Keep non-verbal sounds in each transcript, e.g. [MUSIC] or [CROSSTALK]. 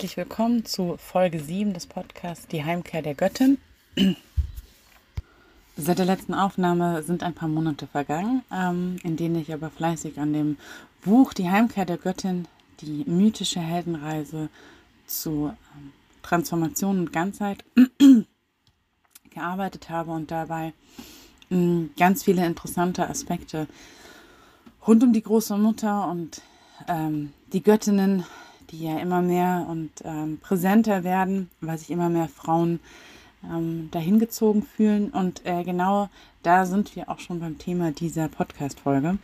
herzlich willkommen zu Folge 7 des Podcasts Die Heimkehr der Göttin. Seit der letzten Aufnahme sind ein paar Monate vergangen, ähm, in denen ich aber fleißig an dem Buch Die Heimkehr der Göttin, die mythische Heldenreise zu ähm, Transformation und Ganzheit [CLEARS THROAT] gearbeitet habe und dabei mh, ganz viele interessante Aspekte rund um die große Mutter und ähm, die Göttinnen, die ja immer mehr und ähm, präsenter werden, weil sich immer mehr Frauen ähm, dahin fühlen. Und äh, genau da sind wir auch schon beim Thema dieser Podcast-Folge.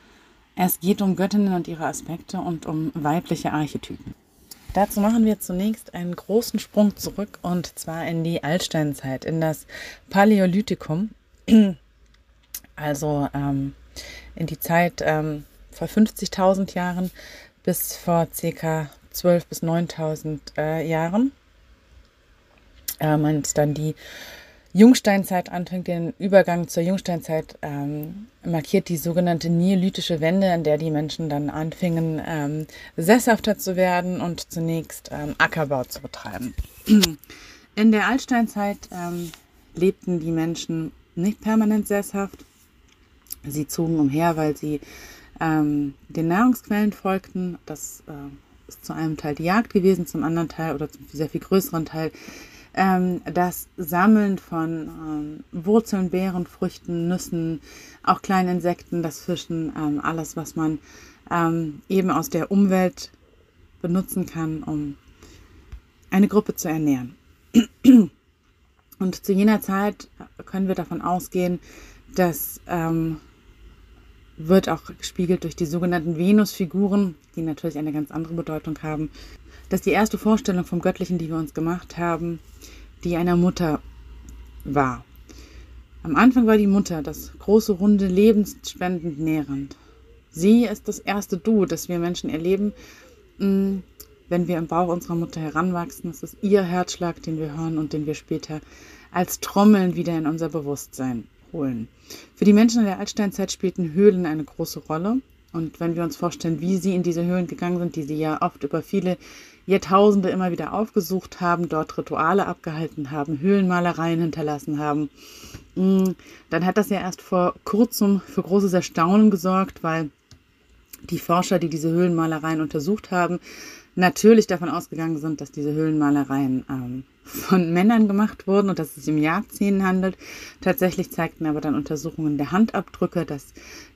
Es geht um Göttinnen und ihre Aspekte und um weibliche Archetypen. Dazu machen wir zunächst einen großen Sprung zurück und zwar in die Altsteinzeit, in das Paläolithikum, [CLEARS THROAT] also ähm, in die Zeit ähm, vor 50.000 Jahren bis vor ca. 12.000 bis 9.000 äh, Jahren. Äh, man dann die Jungsteinzeit anfängt, den Übergang zur Jungsteinzeit ähm, markiert die sogenannte neolithische Wende, in der die Menschen dann anfingen, ähm, sesshafter zu werden und zunächst ähm, Ackerbau zu betreiben. [CLEARS THROAT] In der Altsteinzeit ähm, lebten die Menschen nicht permanent sesshaft. Sie zogen umher, weil sie ähm, den Nahrungsquellen folgten. Das äh, ist zu einem Teil die Jagd gewesen, zum anderen Teil oder zum sehr viel größeren Teil ähm, das Sammeln von ähm, Wurzeln, Beeren, Früchten, Nüssen, auch kleinen Insekten, das Fischen, ähm, alles, was man ähm, eben aus der Umwelt benutzen kann, um eine Gruppe zu ernähren. Und zu jener Zeit können wir davon ausgehen, dass ähm, wird auch gespiegelt durch die sogenannten Venusfiguren, die natürlich eine ganz andere Bedeutung haben, dass die erste Vorstellung vom Göttlichen, die wir uns gemacht haben, die einer Mutter war. Am Anfang war die Mutter das große, runde, lebensspendend nährend. Sie ist das erste Du, das wir Menschen erleben, mm, wenn wir im Bauch unserer Mutter heranwachsen. Es ist ihr Herzschlag, den wir hören und den wir später als Trommeln wieder in unser Bewusstsein holen. Für die Menschen in der Altsteinzeit spielten Höhlen eine große Rolle. Und wenn wir uns vorstellen, wie sie in diese Höhlen gegangen sind, die sie ja oft über viele Jahrtausende immer wieder aufgesucht haben, dort Rituale abgehalten haben, Höhlenmalereien hinterlassen haben, mm, dann hat das ja erst vor kurzem für großes Erstaunen gesorgt, weil die Forscher, die diese Höhlenmalereien untersucht haben, natürlich davon ausgegangen sind, dass diese Höhlenmalereien ähm, von Männern gemacht wurden und dass es sich um Jagdszenen handelt. Tatsächlich zeigten aber dann Untersuchungen der Handabdrücke, dass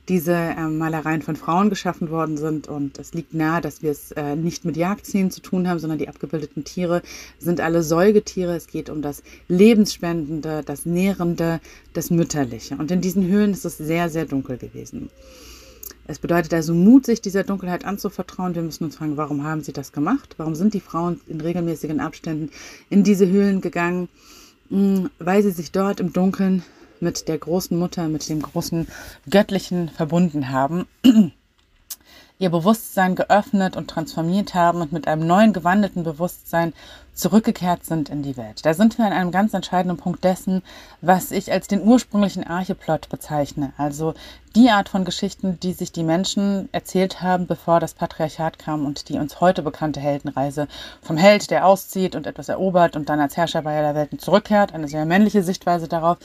diese äh, Malereien von Frauen geschaffen worden sind und es liegt nahe, dass wir es äh, nicht mit Jagdszenen zu tun haben, sondern die abgebildeten Tiere sind alle Säugetiere. Es geht um das Lebensspendende, das Nährende, das Mütterliche. Und in diesen Höhlen ist es sehr, sehr dunkel gewesen. Es bedeutet also Mut, sich dieser Dunkelheit anzuvertrauen. Wir müssen uns fragen, warum haben sie das gemacht? Warum sind die Frauen in regelmäßigen Abständen in diese Höhlen gegangen? Hm, weil sie sich dort im Dunkeln mit der großen Mutter, mit dem großen Göttlichen verbunden haben, [CLEARS THROAT] ihr Bewusstsein geöffnet und transformiert haben und mit einem neuen gewandelten Bewusstsein zurückgekehrt sind in die Welt. Da sind wir an einem ganz entscheidenden Punkt dessen, was ich als den ursprünglichen Archeplot bezeichne. Also die Art von Geschichten, die sich die Menschen erzählt haben, bevor das Patriarchat kam und die uns heute bekannte Heldenreise vom Held, der auszieht und etwas erobert und dann als Herrscher bei der Welten zurückkehrt, eine sehr männliche Sichtweise darauf,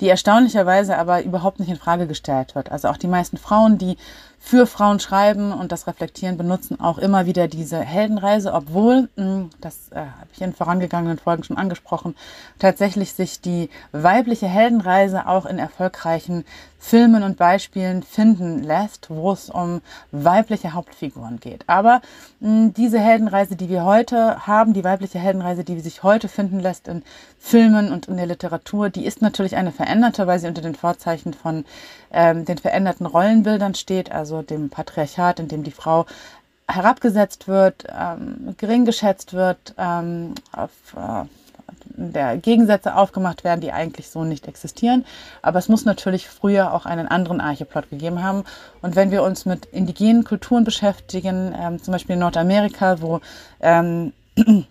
die erstaunlicherweise aber überhaupt nicht in Frage gestellt wird. Also auch die meisten Frauen, die für Frauen schreiben und das reflektieren, benutzen auch immer wieder diese Heldenreise, obwohl, hm, das äh, habe ich in vorangegangenen Folgen schon angesprochen, tatsächlich sich die weibliche Heldenreise auch in erfolgreichen Filmen und Beispielen finden lässt, wo es um weibliche Hauptfiguren geht. Aber mh, diese Heldenreise, die wir heute haben, die weibliche Heldenreise, die sich heute finden lässt in Filmen und in der Literatur, die ist natürlich eine veränderte, weil sie unter den Vorzeichen von ähm, den veränderten Rollenbildern steht, also dem Patriarchat, in dem die Frau herabgesetzt wird, ähm, gering geschätzt wird, ähm, auf äh, der Gegensätze aufgemacht werden, die eigentlich so nicht existieren. Aber es muss natürlich früher auch einen anderen Archeplot gegeben haben. Und wenn wir uns mit indigenen Kulturen beschäftigen, ähm, zum Beispiel in Nordamerika, wo ähm, [CLEARS THROAT]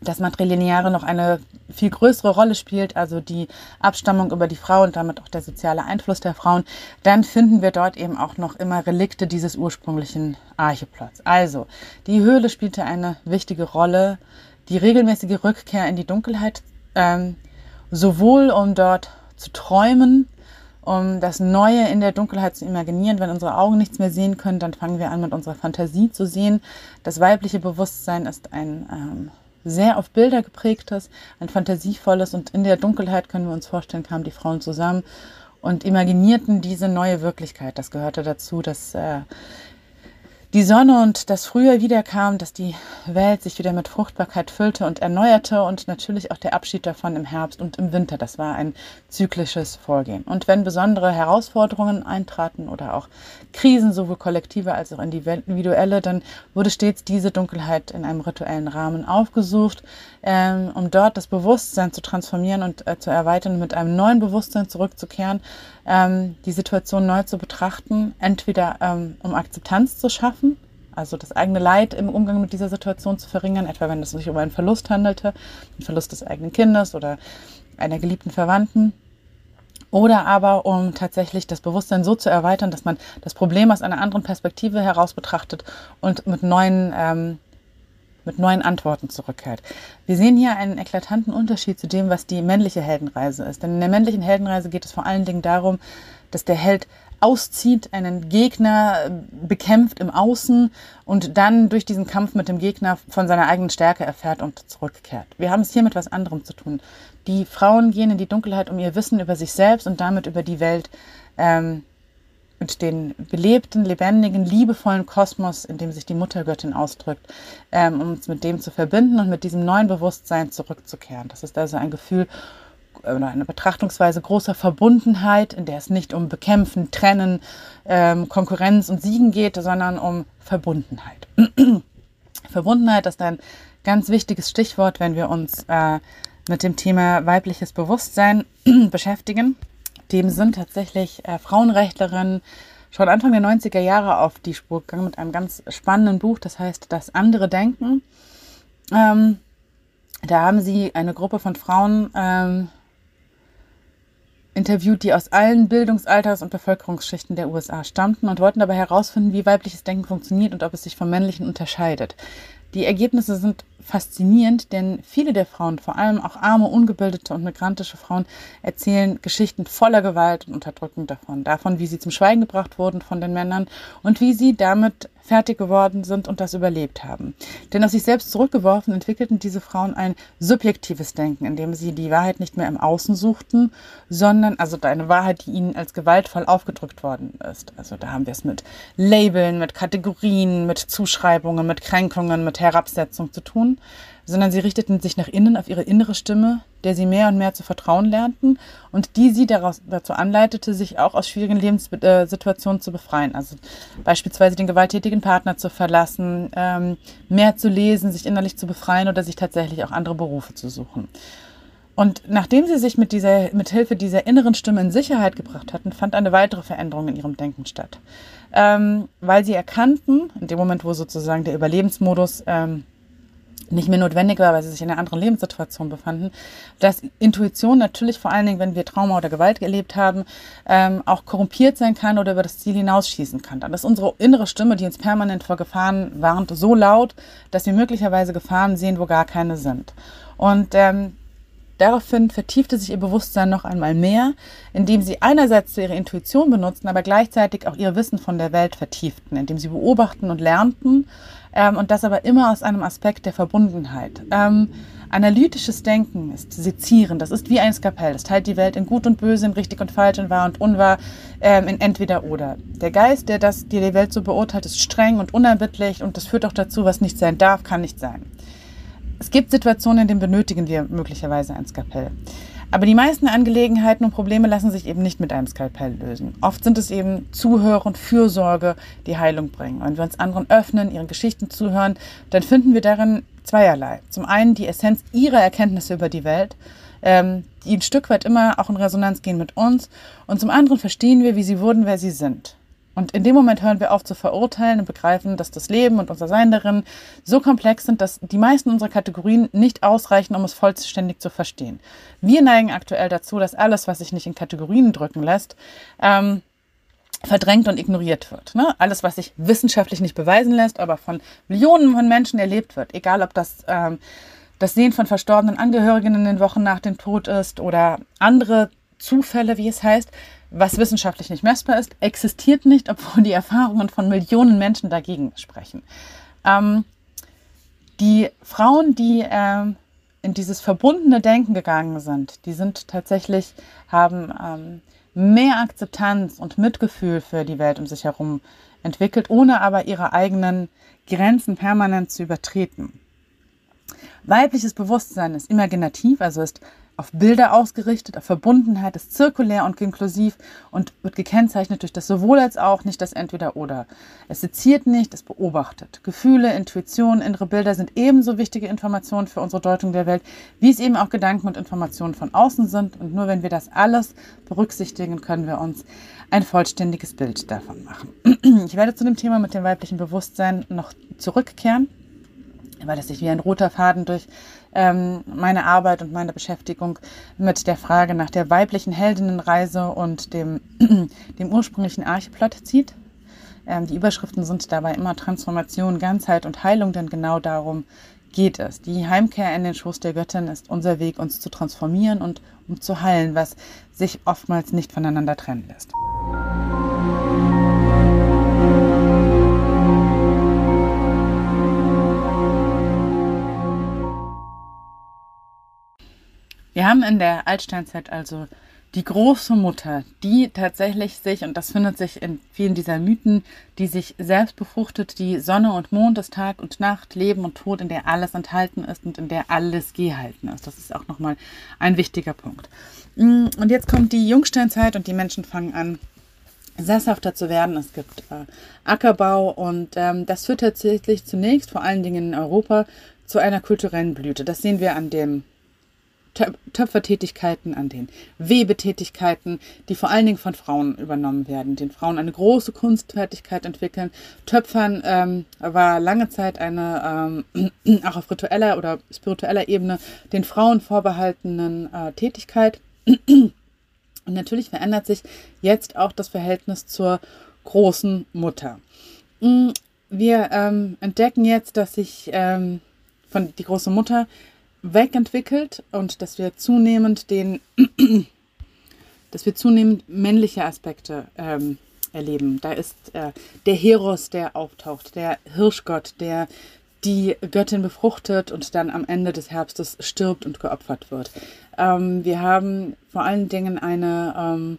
das Matrilineare noch eine viel größere Rolle spielt, also die Abstammung über die Frau und damit auch der soziale Einfluss der Frauen, dann finden wir dort eben auch noch immer Relikte dieses ursprünglichen Archeplots. Also, die Höhle spielte eine wichtige Rolle die regelmäßige Rückkehr in die Dunkelheit, ähm, sowohl um dort zu träumen, um das Neue in der Dunkelheit zu imaginieren. Wenn unsere Augen nichts mehr sehen können, dann fangen wir an, mit unserer Fantasie zu sehen. Das weibliche Bewusstsein ist ein ähm, sehr auf Bilder geprägtes, ein fantasievolles und in der Dunkelheit können wir uns vorstellen, kamen die Frauen zusammen und imaginierten diese neue Wirklichkeit. Das gehörte dazu, dass äh, die Sonne und das Frühjahr wiederkam, dass die Welt sich wieder mit Fruchtbarkeit füllte und erneuerte und natürlich auch der Abschied davon im Herbst und im Winter. Das war ein zyklisches Vorgehen. Und wenn besondere Herausforderungen eintraten oder auch Krisen, sowohl kollektive als auch individuelle, dann wurde stets diese Dunkelheit in einem rituellen Rahmen aufgesucht, ähm, um dort das Bewusstsein zu transformieren und äh, zu erweitern und mit einem neuen Bewusstsein zurückzukehren, ähm, die Situation neu zu betrachten, entweder ähm, um Akzeptanz zu schaffen, also das eigene Leid im Umgang mit dieser Situation zu verringern, etwa wenn es sich um einen Verlust handelte, den Verlust des eigenen Kindes oder einer geliebten Verwandten. Oder aber um tatsächlich das Bewusstsein so zu erweitern, dass man das Problem aus einer anderen Perspektive heraus betrachtet und mit neuen ähm, mit neuen Antworten zurückkehrt. Wir sehen hier einen eklatanten Unterschied zu dem, was die männliche Heldenreise ist. Denn in der männlichen Heldenreise geht es vor allen Dingen darum, dass der Held auszieht, einen Gegner äh, bekämpft im Außen und dann durch diesen Kampf mit dem Gegner von seiner eigenen Stärke erfährt und zurückkehrt. Wir haben es hier mit was anderem zu tun. Die Frauen gehen in die Dunkelheit, um ihr Wissen über sich selbst und damit über die Welt ähm, mit den belebten, lebendigen, liebevollen Kosmos, in dem sich die Muttergöttin ausdrückt, ähm, um uns mit dem zu verbinden und mit diesem neuen Bewusstsein zurückzukehren. Das ist also ein Gefühl oder eine Betrachtungsweise großer Verbundenheit, in der es nicht um Bekämpfen, Trennen, ähm, Konkurrenz und Siegen geht, sondern um Verbundenheit. [CLEARS THROAT] Verbundenheit ist ein ganz wichtiges Stichwort, wenn wir uns äh, mit dem Thema weibliches Bewusstsein [CLEARS THROAT] beschäftigen. Dem sind tatsächlich äh, Frauenrechtlerinnen schon Anfang der 90er Jahre auf die Spur gegangen mit einem ganz spannenden Buch, das heißt Das andere Denken. Ähm, da haben sie eine Gruppe von Frauen ähm, interviewt, die aus allen Bildungsalters- und Bevölkerungsschichten der USA stammten und wollten dabei herausfinden, wie weibliches Denken funktioniert und ob es sich vom männlichen unterscheidet. Die Ergebnisse sind faszinierend, denn viele der Frauen, vor allem auch arme, ungebildete und migrantische Frauen, erzählen Geschichten voller Gewalt und Unterdrückung davon. Davon, wie sie zum Schweigen gebracht wurden von den Männern und wie sie damit fertig geworden sind und das überlebt haben. Denn aus sich selbst zurückgeworfen entwickelten diese Frauen ein subjektives Denken, in dem sie die Wahrheit nicht mehr im Außen suchten, sondern also eine Wahrheit, die ihnen als gewaltvoll aufgedrückt worden ist. Also da haben wir es mit Labeln, mit Kategorien, mit Zuschreibungen, mit Kränkungen, mit Herabsetzung zu tun sondern sie richteten sich nach innen auf ihre innere Stimme, der sie mehr und mehr zu vertrauen lernten und die sie daraus, dazu anleitete, sich auch aus schwierigen Lebenssituationen zu befreien. Also beispielsweise den gewalttätigen Partner zu verlassen, ähm, mehr zu lesen, sich innerlich zu befreien oder sich tatsächlich auch andere Berufe zu suchen. Und nachdem sie sich mit, dieser, mit Hilfe dieser inneren Stimme in Sicherheit gebracht hatten, fand eine weitere Veränderung in ihrem Denken statt. Ähm, weil sie erkannten, in dem Moment, wo sozusagen der Überlebensmodus ähm, nicht mehr notwendig war, weil sie sich in einer anderen Lebenssituation befanden, dass Intuition natürlich vor allen Dingen, wenn wir Trauma oder Gewalt erlebt haben, ähm, auch korrumpiert sein kann oder über das Ziel hinausschießen kann. Dann ist unsere innere Stimme, die uns permanent vor Gefahren warnt, so laut, dass wir möglicherweise Gefahren sehen, wo gar keine sind. Und ähm, Daraufhin vertiefte sich ihr Bewusstsein noch einmal mehr, indem sie einerseits ihre Intuition benutzten, aber gleichzeitig auch ihr Wissen von der Welt vertieften, indem sie beobachten und lernten ähm, und das aber immer aus einem Aspekt der Verbundenheit. Ähm, analytisches Denken ist sezieren, das ist wie ein Skapell, das teilt die Welt in gut und böse, in richtig und falsch, in wahr und unwahr, ähm, in entweder oder. Der Geist, der das, der die Welt so beurteilt, ist streng und unerbittlich und das führt auch dazu, was nicht sein darf, kann nicht sein. Es gibt Situationen, in denen benötigen wir möglicherweise ein Skapell. Aber die meisten Angelegenheiten und Probleme lassen sich eben nicht mit einem Skalpell lösen. Oft sind es eben Zuhören, Fürsorge, die Heilung bringen. Wenn wir uns anderen öffnen, ihren Geschichten zuhören, dann finden wir darin zweierlei. Zum einen die Essenz ihrer Erkenntnisse über die Welt, ähm, die ein Stück weit immer auch in Resonanz gehen mit uns. Und zum anderen verstehen wir, wie sie wurden, wer sie sind. Und in dem Moment hören wir auf zu verurteilen und begreifen, dass das Leben und unser Sein darin so komplex sind, dass die meisten unserer Kategorien nicht ausreichen, um es vollständig zu verstehen. Wir neigen aktuell dazu, dass alles, was sich nicht in Kategorien drücken lässt, ähm, verdrängt und ignoriert wird. Ne? Alles, was sich wissenschaftlich nicht beweisen lässt, aber von Millionen von Menschen erlebt wird, egal ob das ähm, das Sehen von verstorbenen Angehörigen in den Wochen nach dem Tod ist oder andere Zufälle, wie es heißt, was wissenschaftlich nicht messbar ist, existiert nicht, [LAUGHS] obwohl die Erfahrungen von Millionen Menschen dagegen sprechen. Ähm, die Frauen, die ähm, in dieses verbundene Denken gegangen sind, die sind tatsächlich, haben ähm, mehr Akzeptanz und Mitgefühl für die Welt um sich herum entwickelt, ohne aber ihre eigenen Grenzen permanent zu übertreten. Weibliches Bewusstsein ist imaginativ, also ist auf Bilder ausgerichtet, auf Verbundenheit, ist zirkulär und inklusiv und wird gekennzeichnet durch das sowohl als auch, nicht das Entweder-Oder. Es seziert nicht, es beobachtet. Gefühle, Intuition, innere Bilder sind ebenso wichtige Informationen für unsere Deutung der Welt, wie es eben auch Gedanken und Informationen von außen sind. Und nur wenn wir das alles berücksichtigen, können wir uns ein vollständiges Bild davon machen. [CLEARS THROAT] Ich werde zu dem Thema mit dem weiblichen Bewusstsein noch zurückkehren weil es sich wie ein roter Faden durch ähm, meine Arbeit und meine Beschäftigung mit der Frage nach der weiblichen Heldinnenreise und dem, [CLEARS THROAT] dem ursprünglichen Archeplot zieht. Ähm, die Überschriften sind dabei immer Transformation, Ganzheit und Heilung, denn genau darum geht es. Die Heimkehr in den Schoß der Göttin ist unser Weg, uns zu transformieren und um zu heilen, was sich oftmals nicht voneinander trennen lässt. Wir haben in der Altsteinzeit also die große Mutter, die tatsächlich sich, und das findet sich in vielen dieser Mythen, die sich selbst befruchtet, die Sonne und Mond ist Tag und Nacht, Leben und Tod, in der alles enthalten ist und in der alles gehalten ist. Das ist auch nochmal ein wichtiger Punkt. Mm, und jetzt kommt die Jungsteinzeit und die Menschen fangen an, sesshafter zu werden. Es gibt äh, Ackerbau und ähm, das führt tatsächlich zunächst, vor allen Dingen in Europa, zu einer kulturellen Blüte. Das sehen wir an dem Töpfertätigkeiten, an den Webetätigkeiten, die vor allen Dingen von Frauen übernommen werden, den Frauen eine große Kunstfertigkeit entwickeln. Töpfern ähm, war lange Zeit eine ähm, [CLEARS THROAT] auch auf ritueller oder spiritueller Ebene den Frauen vorbehaltenen äh, Tätigkeit. Und natürlich verändert sich jetzt auch das Verhältnis zur großen Mutter. Mm, wir ähm, entdecken jetzt, dass sich ähm, von die große Mutter wegentwickelt und dass wir zunehmend den, [CLEARS THROAT] dass wir zunehmend männliche Aspekte ähm, erleben. Da ist äh, der Heros, der auftaucht, der Hirschgott, der die Göttin befruchtet und dann am Ende des Herbstes stirbt und geopfert wird. Ähm, wir haben vor allen Dingen eine ähm,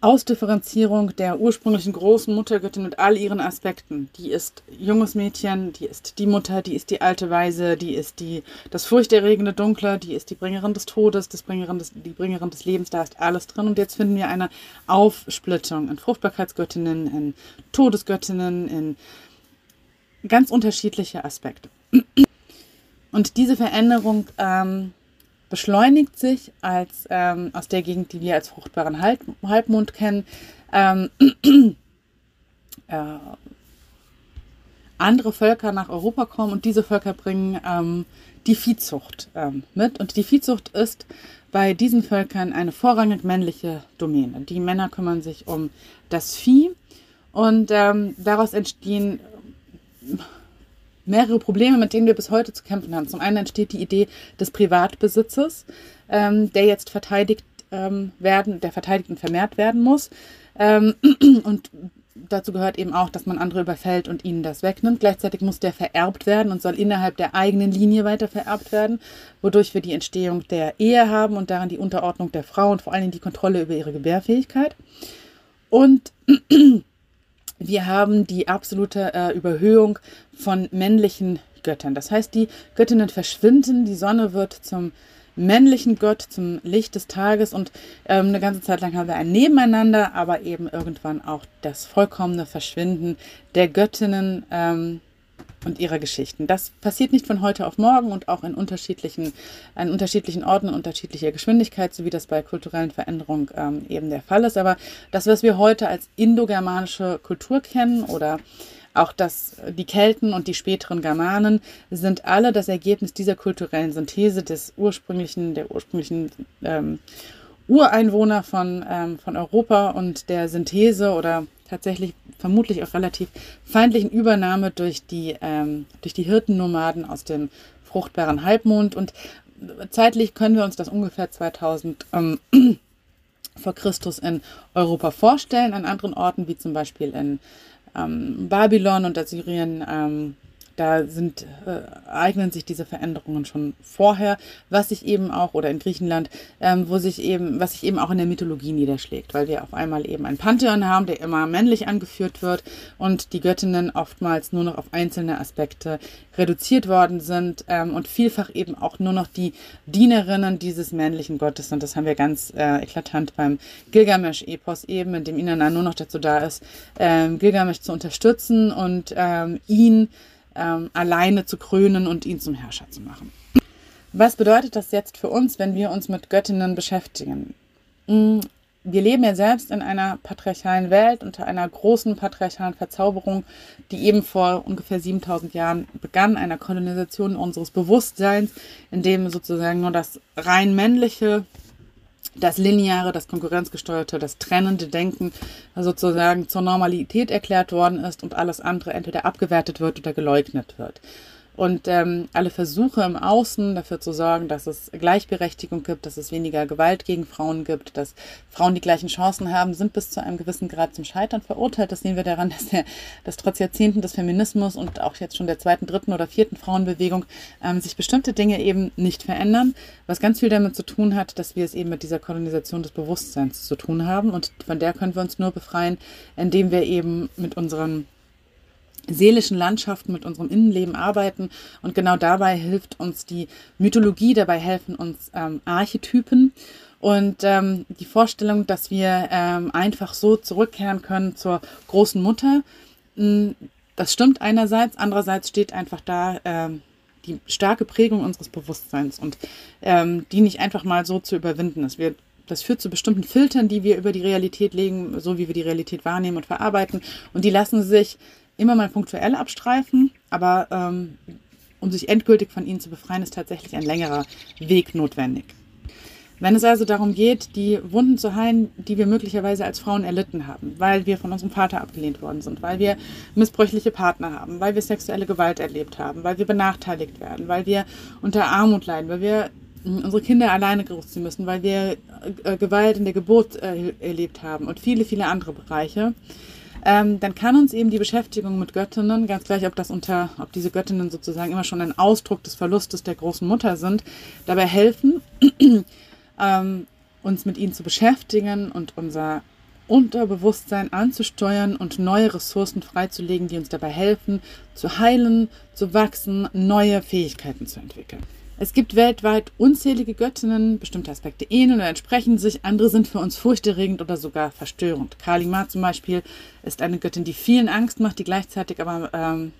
Ausdifferenzierung der ursprünglichen großen Muttergöttin mit all ihren Aspekten. Die ist junges Mädchen, die ist die Mutter, die ist die alte Weise, die ist die, das furchterregende Dunkle, die ist die Bringerin des Todes, das Bringerin des, die Bringerin des Lebens, da ist alles drin. Und jetzt finden wir eine Aufsplittung in Fruchtbarkeitsgöttinnen, in Todesgöttinnen, in ganz unterschiedliche Aspekte. Und diese Veränderung ähm, beschleunigt sich als ähm, aus der Gegend, die wir als fruchtbaren Halb Halbmond kennen. Ähm, [CLEARS THROAT] äh, andere Völker nach Europa kommen und diese Völker bringen ähm, die Viehzucht ähm, mit. Und die Viehzucht ist bei diesen Völkern eine vorrangig männliche Domäne. Die Männer kümmern sich um das Vieh und ähm, daraus entstehen mehrere Probleme, mit denen wir bis heute zu kämpfen haben. Zum einen entsteht die Idee des Privatbesitzes, ähm, der jetzt verteidigt ähm, werden, der verteidigt und vermehrt werden muss. Ähm, [CLEARS THROAT] und dazu gehört eben auch, dass man andere überfällt und ihnen das wegnimmt. Gleichzeitig muss der vererbt werden und soll innerhalb der eigenen Linie weiter vererbt werden, wodurch wir die Entstehung der Ehe haben und daran die Unterordnung der Frau und vor allen Dingen die Kontrolle über ihre Gebärfähigkeit. Und [CLEARS THROAT] wir haben die absolute äh, Überhöhung von männlichen Göttern. Das heißt, die Göttinnen verschwinden, die Sonne wird zum männlichen Gott, zum Licht des Tages und ähm, eine ganze Zeit lang haben wir ein Nebeneinander, aber eben irgendwann auch das vollkommene Verschwinden der Göttinnen. Ähm, und ihrer Geschichten. Das passiert nicht von heute auf morgen und auch in unterschiedlichen, an unterschiedlichen Orten, unterschiedlicher Geschwindigkeit, so wie das bei kulturellen Veränderungen ähm, eben der Fall ist. Aber das, was wir heute als indogermanische Kultur kennen oder auch das, die Kelten und die späteren Germanen sind alle das Ergebnis dieser kulturellen Synthese des ursprünglichen, der ursprünglichen ähm, Ureinwohner von, ähm, von Europa und der Synthese oder tatsächlich vermutlich auch relativ feindlichen Übernahme durch die, ähm, durch die Hirtennomaden aus dem fruchtbaren Halbmond. Und zeitlich können wir uns das ungefähr 2000 ähm, [CLEARS THROAT] vor Christus in Europa vorstellen, an anderen Orten wie zum Beispiel in ähm, Babylon und Assyrien. Da sind, äh, eignen sich diese Veränderungen schon vorher, was sich eben auch, oder in Griechenland, ähm, wo sich eben, was sich eben auch in der Mythologie niederschlägt, weil wir auf einmal eben ein Pantheon haben, der immer männlich angeführt wird und die Göttinnen oftmals nur noch auf einzelne Aspekte reduziert worden sind ähm, und vielfach eben auch nur noch die Dienerinnen dieses männlichen Gottes sind. Das haben wir ganz äh, eklatant beim Gilgamesch-Epos eben, in dem Inanna nur noch dazu da ist, ähm, Gilgamesch zu unterstützen und ähm, ihn ähm, alleine zu krönen und ihn zum Herrscher zu machen. Was bedeutet das jetzt für uns, wenn wir uns mit Göttinnen beschäftigen? Mm, wir leben ja selbst in einer patriarchalen Welt, unter einer großen patriarchalen Verzauberung, die eben vor ungefähr 7000 Jahren begann, einer Kolonisation unseres Bewusstseins, in dem sozusagen nur das rein männliche das lineare, das konkurrenzgesteuerte, das trennende Denken sozusagen zur Normalität erklärt worden ist und alles andere entweder abgewertet wird oder geleugnet wird. Und ähm, alle Versuche im Außen dafür zu sorgen, dass es Gleichberechtigung gibt, dass es weniger Gewalt gegen Frauen gibt, dass Frauen die gleichen Chancen haben, sind bis zu einem gewissen Grad zum Scheitern verurteilt. Das sehen wir daran, [LAUGHS] dass, der, dass trotz Jahrzehnten des Feminismus und auch jetzt schon der zweiten, dritten oder vierten Frauenbewegung ähm, sich bestimmte Dinge eben nicht verändern, was ganz viel damit zu tun hat, dass wir es eben mit dieser Kolonisation des Bewusstseins zu tun haben. Und von der können wir uns nur befreien, indem wir eben mit unseren seelischen Landschaften, mit unserem Innenleben arbeiten. Und genau dabei hilft uns die Mythologie, dabei helfen uns ähm, Archetypen. Und ähm, die Vorstellung, dass wir ähm, einfach so zurückkehren können zur großen Mutter, hm, das stimmt einerseits, andererseits steht einfach da ähm, die starke Prägung unseres Bewusstseins und ähm, die nicht einfach mal so zu überwinden ist. Wir das führt zu bestimmten Filtern, die wir über die Realität legen, so wie wir die Realität wahrnehmen und verarbeiten. Und die lassen sich immer mal punktuell abstreifen, aber ähm, um sich endgültig von ihnen zu befreien, ist tatsächlich ein längerer Weg notwendig. Wenn es also darum geht, die Wunden zu heilen, die wir möglicherweise als Frauen erlitten haben, weil wir von unserem Vater abgelehnt worden sind, weil wir missbräuchliche Partner haben, weil wir sexuelle Gewalt erlebt haben, weil wir benachteiligt werden, weil wir unter Armut leiden, weil wir hm, unsere Kinder alleine großziehen müssen, weil wir äh, Gewalt in der Geburt äh, erlebt haben und viele, viele andere Bereiche, ähm, dann kann uns eben die Beschäftigung mit Göttinnen, ganz gleich, ob das unter, ob diese Göttinnen sozusagen immer schon ein Ausdruck des Verlustes der großen Mutter sind, dabei helfen, [CLEARS THROAT] ähm, uns mit ihnen zu beschäftigen und unser Unterbewusstsein anzusteuern und neue Ressourcen freizulegen, die uns dabei helfen, zu heilen, zu wachsen, neue Fähigkeiten zu entwickeln. Es gibt weltweit unzählige Göttinnen, bestimmte Aspekte ähneln oder entsprechen sich, andere sind für uns furchterregend oder sogar verstörend. Kali Ma zum Beispiel ist eine Göttin, die vielen Angst macht, die gleichzeitig aber ähm,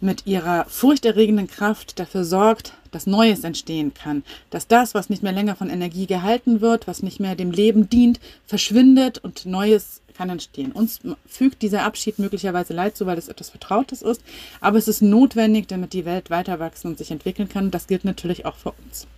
mit ihrer furchterregenden Kraft dafür sorgt, dass Neues entstehen kann, dass das, was nicht mehr länger von Energie gehalten wird, was nicht mehr dem Leben dient, verschwindet und Neues kann entstehen. Uns fügt dieser Abschied möglicherweise leid zu, weil es etwas Vertrautes ist, aber es ist notwendig, damit die Welt weiter wachsen und sich entwickeln kann. Das gilt natürlich auch für uns.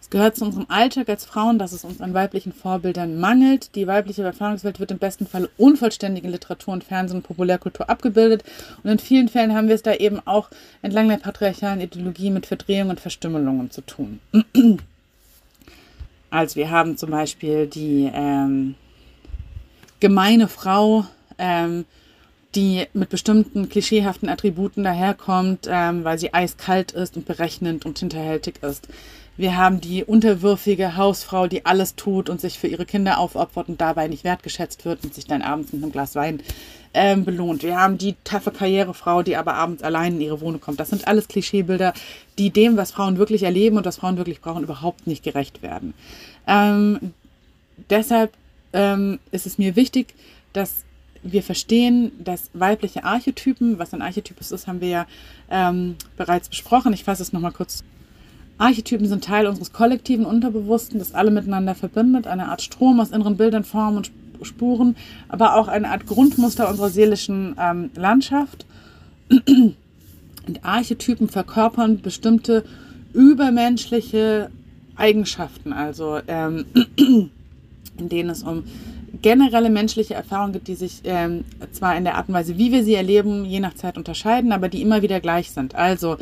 Es gehört zu unserem Alltag als Frauen, dass es uns an weiblichen Vorbildern mangelt. Die weibliche Erfahrungswelt wird im besten Fall unvollständig in Literatur und Fernsehen und Populärkultur abgebildet. Und in vielen Fällen haben wir es da eben auch entlang der patriarchalen Ideologie mit Verdrehungen und Verstümmelungen zu tun. Also wir haben zum Beispiel die ähm, gemeine Frau, ähm, die mit bestimmten klischeehaften Attributen daherkommt, ähm, weil sie eiskalt ist und berechnend und hinterhältig ist. Wir haben die unterwürfige Hausfrau, die alles tut und sich für ihre Kinder aufopfert und dabei nicht wertgeschätzt wird und sich dann abends mit einem Glas Wein ähm, belohnt. Wir haben die taffe Karrierefrau, die aber abends allein in ihre Wohnung kommt. Das sind alles Klischeebilder, die dem, was Frauen wirklich erleben und was Frauen wirklich brauchen, überhaupt nicht gerecht werden. Ähm, deshalb ähm, ist es mir wichtig, dass wir verstehen, dass weibliche Archetypen, was ein Archetyp ist, haben wir ja ähm, bereits besprochen. Ich fasse es nochmal kurz. Archetypen sind Teil unseres kollektiven Unterbewussten, das alle miteinander verbindet, eine Art Strom aus inneren Bildern, Formen und Spuren, aber auch eine Art Grundmuster unserer seelischen ähm, Landschaft. [CLEARS THROAT] Und Archetypen verkörpern bestimmte übermenschliche Eigenschaften, also ähm, [CLEARS THROAT] in denen es um generelle menschliche Erfahrungen geht, die sich ähm, zwar in der Art und Weise, wie wir sie erleben, je nach Zeit unterscheiden, aber die immer wieder gleich sind. Also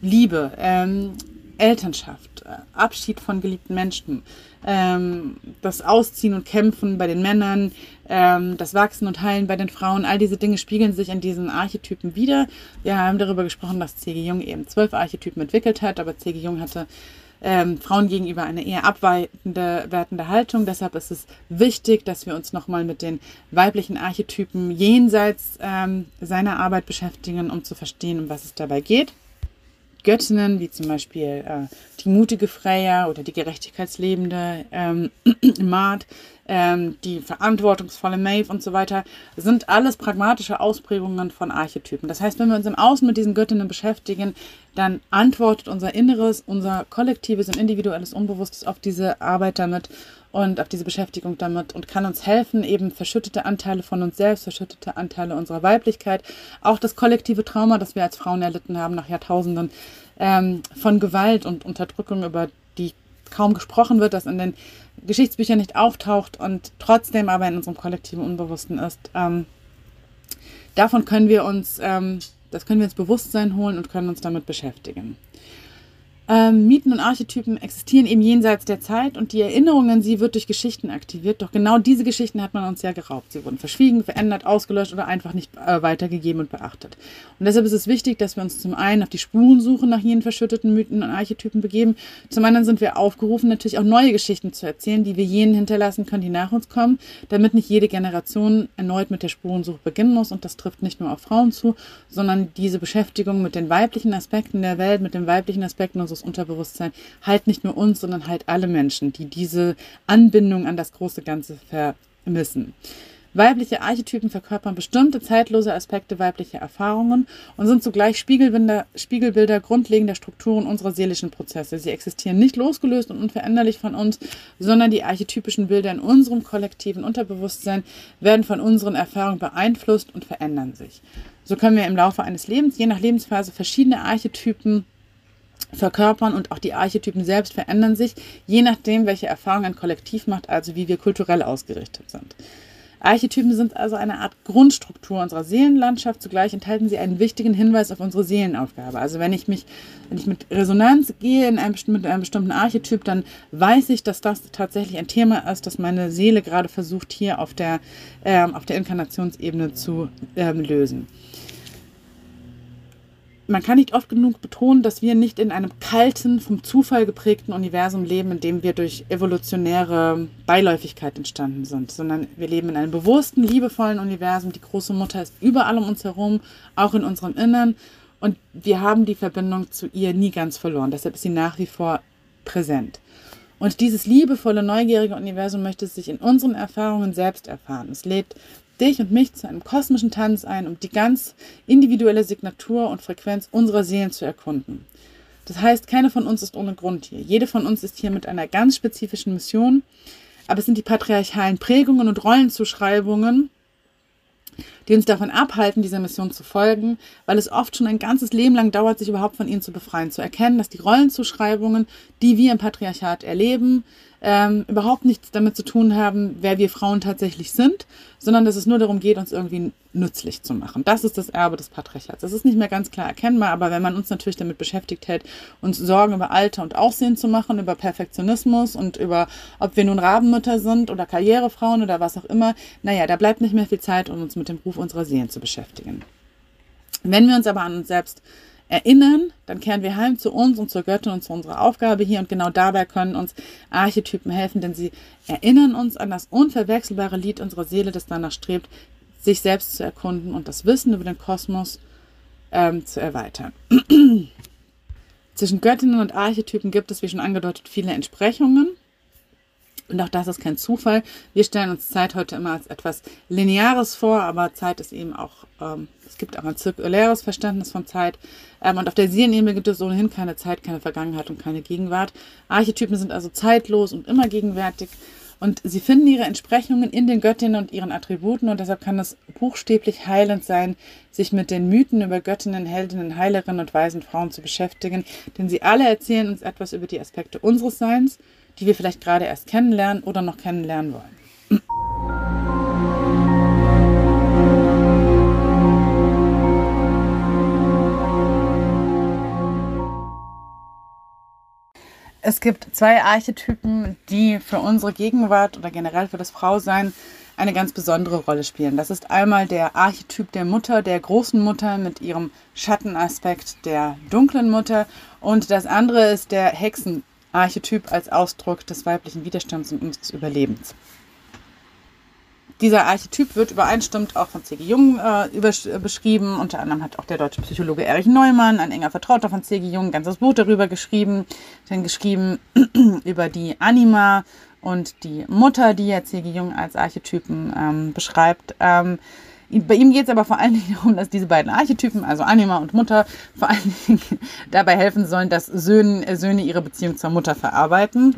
Liebe, ähm, Elternschaft, äh, Abschied von geliebten Menschen, ähm, das Ausziehen und Kämpfen bei den Männern, ähm, das Wachsen und Heilen bei den Frauen, all diese Dinge spiegeln sich in diesen Archetypen wieder. Wir haben darüber gesprochen, dass C.G. Jung eben zwölf Archetypen entwickelt hat, aber C.G. Jung hatte ähm, Frauen gegenüber eine eher abweitende, wertende Haltung. Deshalb ist es wichtig, dass wir uns nochmal mit den weiblichen Archetypen jenseits ähm, seiner Arbeit beschäftigen, um zu verstehen, um was es dabei geht. Göttinnen, wie zum Beispiel äh, die mutige Freya oder die gerechtigkeitslebende ähm, [CLEARS THROAT] Maat, ähm, die verantwortungsvolle Maeve und so weiter, sind alles pragmatische Ausprägungen von Archetypen. Das heißt, wenn wir uns im Außen mit diesen Göttinnen beschäftigen, dann antwortet unser Inneres, unser kollektives und individuelles Unbewusstes auf diese Arbeit damit und auf diese Beschäftigung damit und kann uns helfen, eben verschüttete Anteile von uns selbst, verschüttete Anteile unserer Weiblichkeit, auch das kollektive Trauma, das wir als Frauen erlitten haben nach Jahrtausenden ähm, von Gewalt und Unterdrückung, über die kaum gesprochen wird, das in den Geschichtsbüchern nicht auftaucht und trotzdem aber in unserem kollektiven Unbewussten ist. Ähm, davon können wir uns, ähm, das können wir ins Bewusstsein holen und können uns damit beschäftigen. Ähm, Mythen und Archetypen existieren eben jenseits der Zeit und die Erinnerung an sie wird durch Geschichten aktiviert. Doch genau diese Geschichten hat man uns ja geraubt. Sie wurden verschwiegen, verändert, ausgelöscht oder einfach nicht äh, weitergegeben und beachtet. Und deshalb ist es wichtig, dass wir uns zum einen auf die Spurensuche nach jenen verschütteten Mythen und Archetypen begeben. Zum anderen sind wir aufgerufen, natürlich auch neue Geschichten zu erzählen, die wir jenen hinterlassen können, die nach uns kommen, damit nicht jede Generation erneut mit der Spurensuche beginnen muss. Und das trifft nicht nur auf Frauen zu, sondern diese Beschäftigung mit den weiblichen Aspekten der Welt, mit den weiblichen Aspekten unseres Unterbewusstsein halt nicht nur uns, sondern halt alle Menschen, die diese Anbindung an das große Ganze vermissen. Weibliche Archetypen verkörpern bestimmte zeitlose Aspekte weiblicher Erfahrungen und sind zugleich Spiegelbilder, Spiegelbilder grundlegender Strukturen unserer seelischen Prozesse. Sie existieren nicht losgelöst und unveränderlich von uns, sondern die archetypischen Bilder in unserem kollektiven Unterbewusstsein werden von unseren Erfahrungen beeinflusst und verändern sich. So können wir im Laufe eines Lebens, je nach Lebensphase, verschiedene Archetypen verkörpern und auch die Archetypen selbst verändern sich, je nachdem, welche Erfahrung ein Kollektiv macht, also wie wir kulturell ausgerichtet sind. Archetypen sind also eine Art Grundstruktur unserer Seelenlandschaft. Zugleich enthalten sie einen wichtigen Hinweis auf unsere Seelenaufgabe. Also wenn ich mich, wenn ich mit Resonanz gehe in einem, mit einem bestimmten Archetyp, dann weiß ich, dass das tatsächlich ein Thema ist, das meine Seele gerade versucht, hier auf der, ähm, auf der Inkarnationsebene zu ähm, lösen man kann nicht oft genug betonen, dass wir nicht in einem kalten, vom Zufall geprägten Universum leben, in dem wir durch evolutionäre Beiläufigkeit entstanden sind, sondern wir leben in einem bewussten, liebevollen Universum. Die große Mutter ist überall um uns herum, auch in unserem Innern. Und wir haben die Verbindung zu ihr nie ganz verloren. Deshalb ist sie nach wie vor präsent. Und dieses liebevolle, neugierige Universum möchte sich in unseren Erfahrungen selbst erfahren. Es lädt dich und mich zu einem kosmischen Tanz ein, um die ganz individuelle Signatur und Frequenz unserer Seelen zu erkunden. Das heißt, keine von uns ist ohne Grund hier. Jede von uns ist hier mit einer ganz spezifischen Mission. Aber es sind die patriarchalen Prägungen und Rollenzuschreibungen, die uns davon abhalten, dieser Mission zu folgen, weil es oft schon ein ganzes Leben lang dauert, sich überhaupt von ihnen zu befreien, zu erkennen, dass die Rollenzuschreibungen, die wir im Patriarchat erleben, ähm, überhaupt nichts damit zu tun haben, wer wir Frauen tatsächlich sind, sondern dass es nur darum geht, uns irgendwie nützlich zu machen. Das ist das Erbe des Patriarchats. Das ist nicht mehr ganz klar erkennbar, aber wenn man uns natürlich damit beschäftigt hält, uns Sorgen über Alter und Aussehen zu machen, über Perfektionismus und über, ob wir nun Rabenmütter sind oder Karrierefrauen oder was auch immer, naja, da bleibt nicht mehr viel Zeit, um uns mit dem Ruf unserer Seelen zu beschäftigen. Wenn wir uns aber an uns selbst erinnern, dann kehren wir heim zu uns und zur Göttin und zu unserer Aufgabe hier. Und genau dabei können uns Archetypen helfen, denn sie erinnern uns an das unverwechselbare Lied unserer Seele, das danach strebt, sich selbst zu erkunden und das Wissen über den Kosmos ähm, zu erweitern. [CLEARS THROAT] Zwischen Göttinnen und Archetypen gibt es, wie schon angedeutet, viele Entsprechungen. Und auch das ist kein Zufall. Wir stellen uns Zeit heute immer als etwas Lineares vor, aber Zeit ist eben auch, ähm, es gibt auch ein zirkuläres Verständnis von Zeit. Ähm, und auf der Seelenebene gibt es ohnehin keine Zeit, keine Vergangenheit und keine Gegenwart. Archetypen sind also zeitlos und immer gegenwärtig. Und sie finden ihre Entsprechungen in den Göttinnen und ihren Attributen und deshalb kann es buchstäblich heilend sein, sich mit den Mythen über Göttinnen, Heldinnen, Heilerinnen und weisen Frauen zu beschäftigen, denn sie alle erzählen uns etwas über die Aspekte unseres Seins die wir vielleicht gerade erst kennenlernen oder noch kennenlernen wollen. Es gibt zwei Archetypen, die für unsere Gegenwart oder generell für das Frausein eine ganz besondere Rolle spielen. Das ist einmal der Archetyp der Mutter, der großen Mutter mit ihrem Schattenaspekt der dunklen Mutter und das andere ist der Hexenarchetyp als Ausdruck des weiblichen Widerstands und unseres Überlebens. Dieser Archetyp wird übereinstimmend auch von C.G. Jung äh, äh, beschrieben. Unter anderem hat auch der deutsche Psychologe Erich Neumann, ein enger Vertrauter von C.G. Jung, ein ganzes Buch darüber geschrieben. Dann geschrieben [CLEARS THROAT] über die Anima und die Mutter, die ja C.G. Jung als Archetypen ähm, beschreibt. Ähm, bei ihm geht es aber vor allen Dingen darum, dass diese beiden Archetypen, also Anima und Mutter, vor allen Dingen [LAUGHS] dabei helfen sollen, dass Söhne, Söhne ihre Beziehung zur Mutter verarbeiten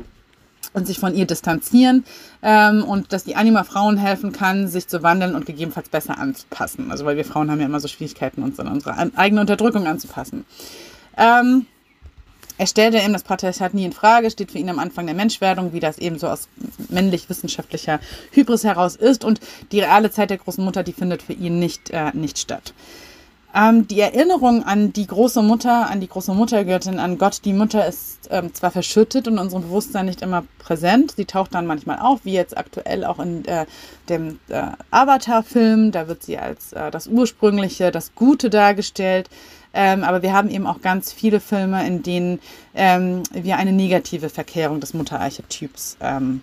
und sich von ihr distanzieren ähm, und dass die Anima Frauen helfen kann, sich zu wandeln und gegebenenfalls besser anzupassen. Also weil wir Frauen haben ja immer so Schwierigkeiten, uns an unsere eigene Unterdrückung anzupassen. Ähm, er stellte eben das Patriarchat nie in Frage, steht für ihn am Anfang der Menschwerdung, wie das eben so aus männlich-wissenschaftlicher Hybris heraus ist. Und die reale Zeit der großen Mutter, die findet für ihn nicht, äh, nicht statt. Ähm, die Erinnerung an die große Mutter, an die große Muttergöttin, an Gott, die Mutter ist ähm, zwar verschüttet und in unserem Bewusstsein nicht immer präsent. Sie taucht dann manchmal auf, wie jetzt aktuell auch in äh, dem äh, Avatar-Film. Da wird sie als äh, das ursprüngliche, das Gute dargestellt. Ähm, aber wir haben eben auch ganz viele Filme, in denen ähm, wir eine negative Verkehrung des Mutterarchetyps ähm,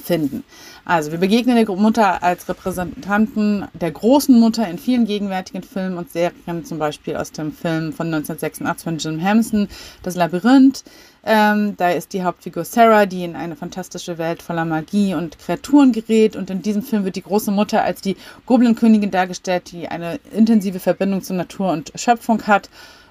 finden. Also wir begegnen der Mutter als Repräsentanten der großen Mutter in vielen gegenwärtigen Filmen und Serien, zum Beispiel aus dem Film von 1986 von Jim Henson, Das Labyrinth. Ähm, da ist die Hauptfigur Sarah, die in eine fantastische Welt voller Magie und Kreaturen gerät. Und in diesem Film wird die große Mutter als die Goblin-Königin dargestellt, die eine intensive Verbindung zur Natur und Schöpfung hat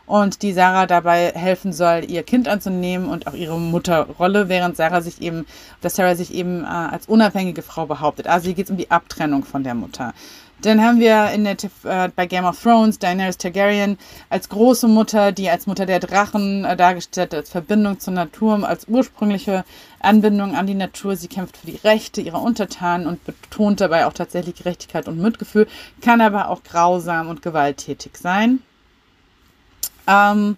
und die Sarah dabei helfen soll, ihr Kind anzunehmen und auch ihre Mutterrolle, während Sarah sich eben, dass Sarah sich eben äh, als unabhängige Frau behauptet. Also hier geht es um die Abtrennung von der Mutter. Dann haben wir in der, äh, bei Game of Thrones Daenerys Targaryen als große Mutter, die als Mutter der Drachen äh, dargestellt als Verbindung zur Natur, als ursprüngliche Anbindung an die Natur. Sie kämpft für die Rechte ihrer Untertanen und betont dabei auch tatsächlich Gerechtigkeit und Mitgefühl, kann aber auch grausam und gewalttätig sein. Ähm,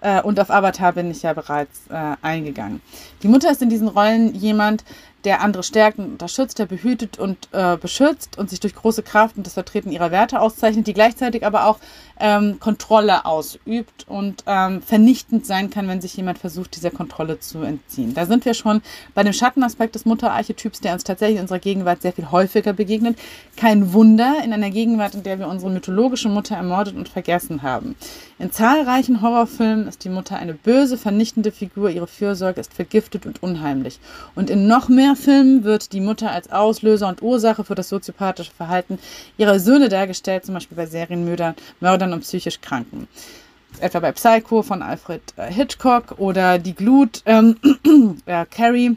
äh, und auf Avatar bin ich ja bereits äh, eingegangen. Die Mutter ist in diesen Rollen jemand, der andere stärkt und unterstützt, der behütet und äh, beschützt und sich durch große Kraft und das Vertreten ihrer Werte auszeichnet, die gleichzeitig aber auch ähm, Kontrolle ausübt und ähm, vernichtend sein kann, wenn sich jemand versucht, dieser Kontrolle zu entziehen. Da sind wir schon bei dem Schattenaspekt des Mutterarchetyps, der uns tatsächlich in unserer Gegenwart sehr viel häufiger begegnet. Kein Wunder in einer Gegenwart, in der wir unsere mythologische Mutter ermordet und vergessen haben. In zahlreichen Horrorfilmen ist die Mutter eine böse, vernichtende Figur, ihre Fürsorge ist vergiftet und unheimlich. Und in noch mehr Filmen wird die Mutter als Auslöser und Ursache für das soziopathische Verhalten ihrer Söhne dargestellt, zum Beispiel bei Serienmördern und psychisch Kranken. Etwa bei Psycho von Alfred äh, Hitchcock oder Die Glut, ähm, [CLEARS THROAT] äh, Carrie,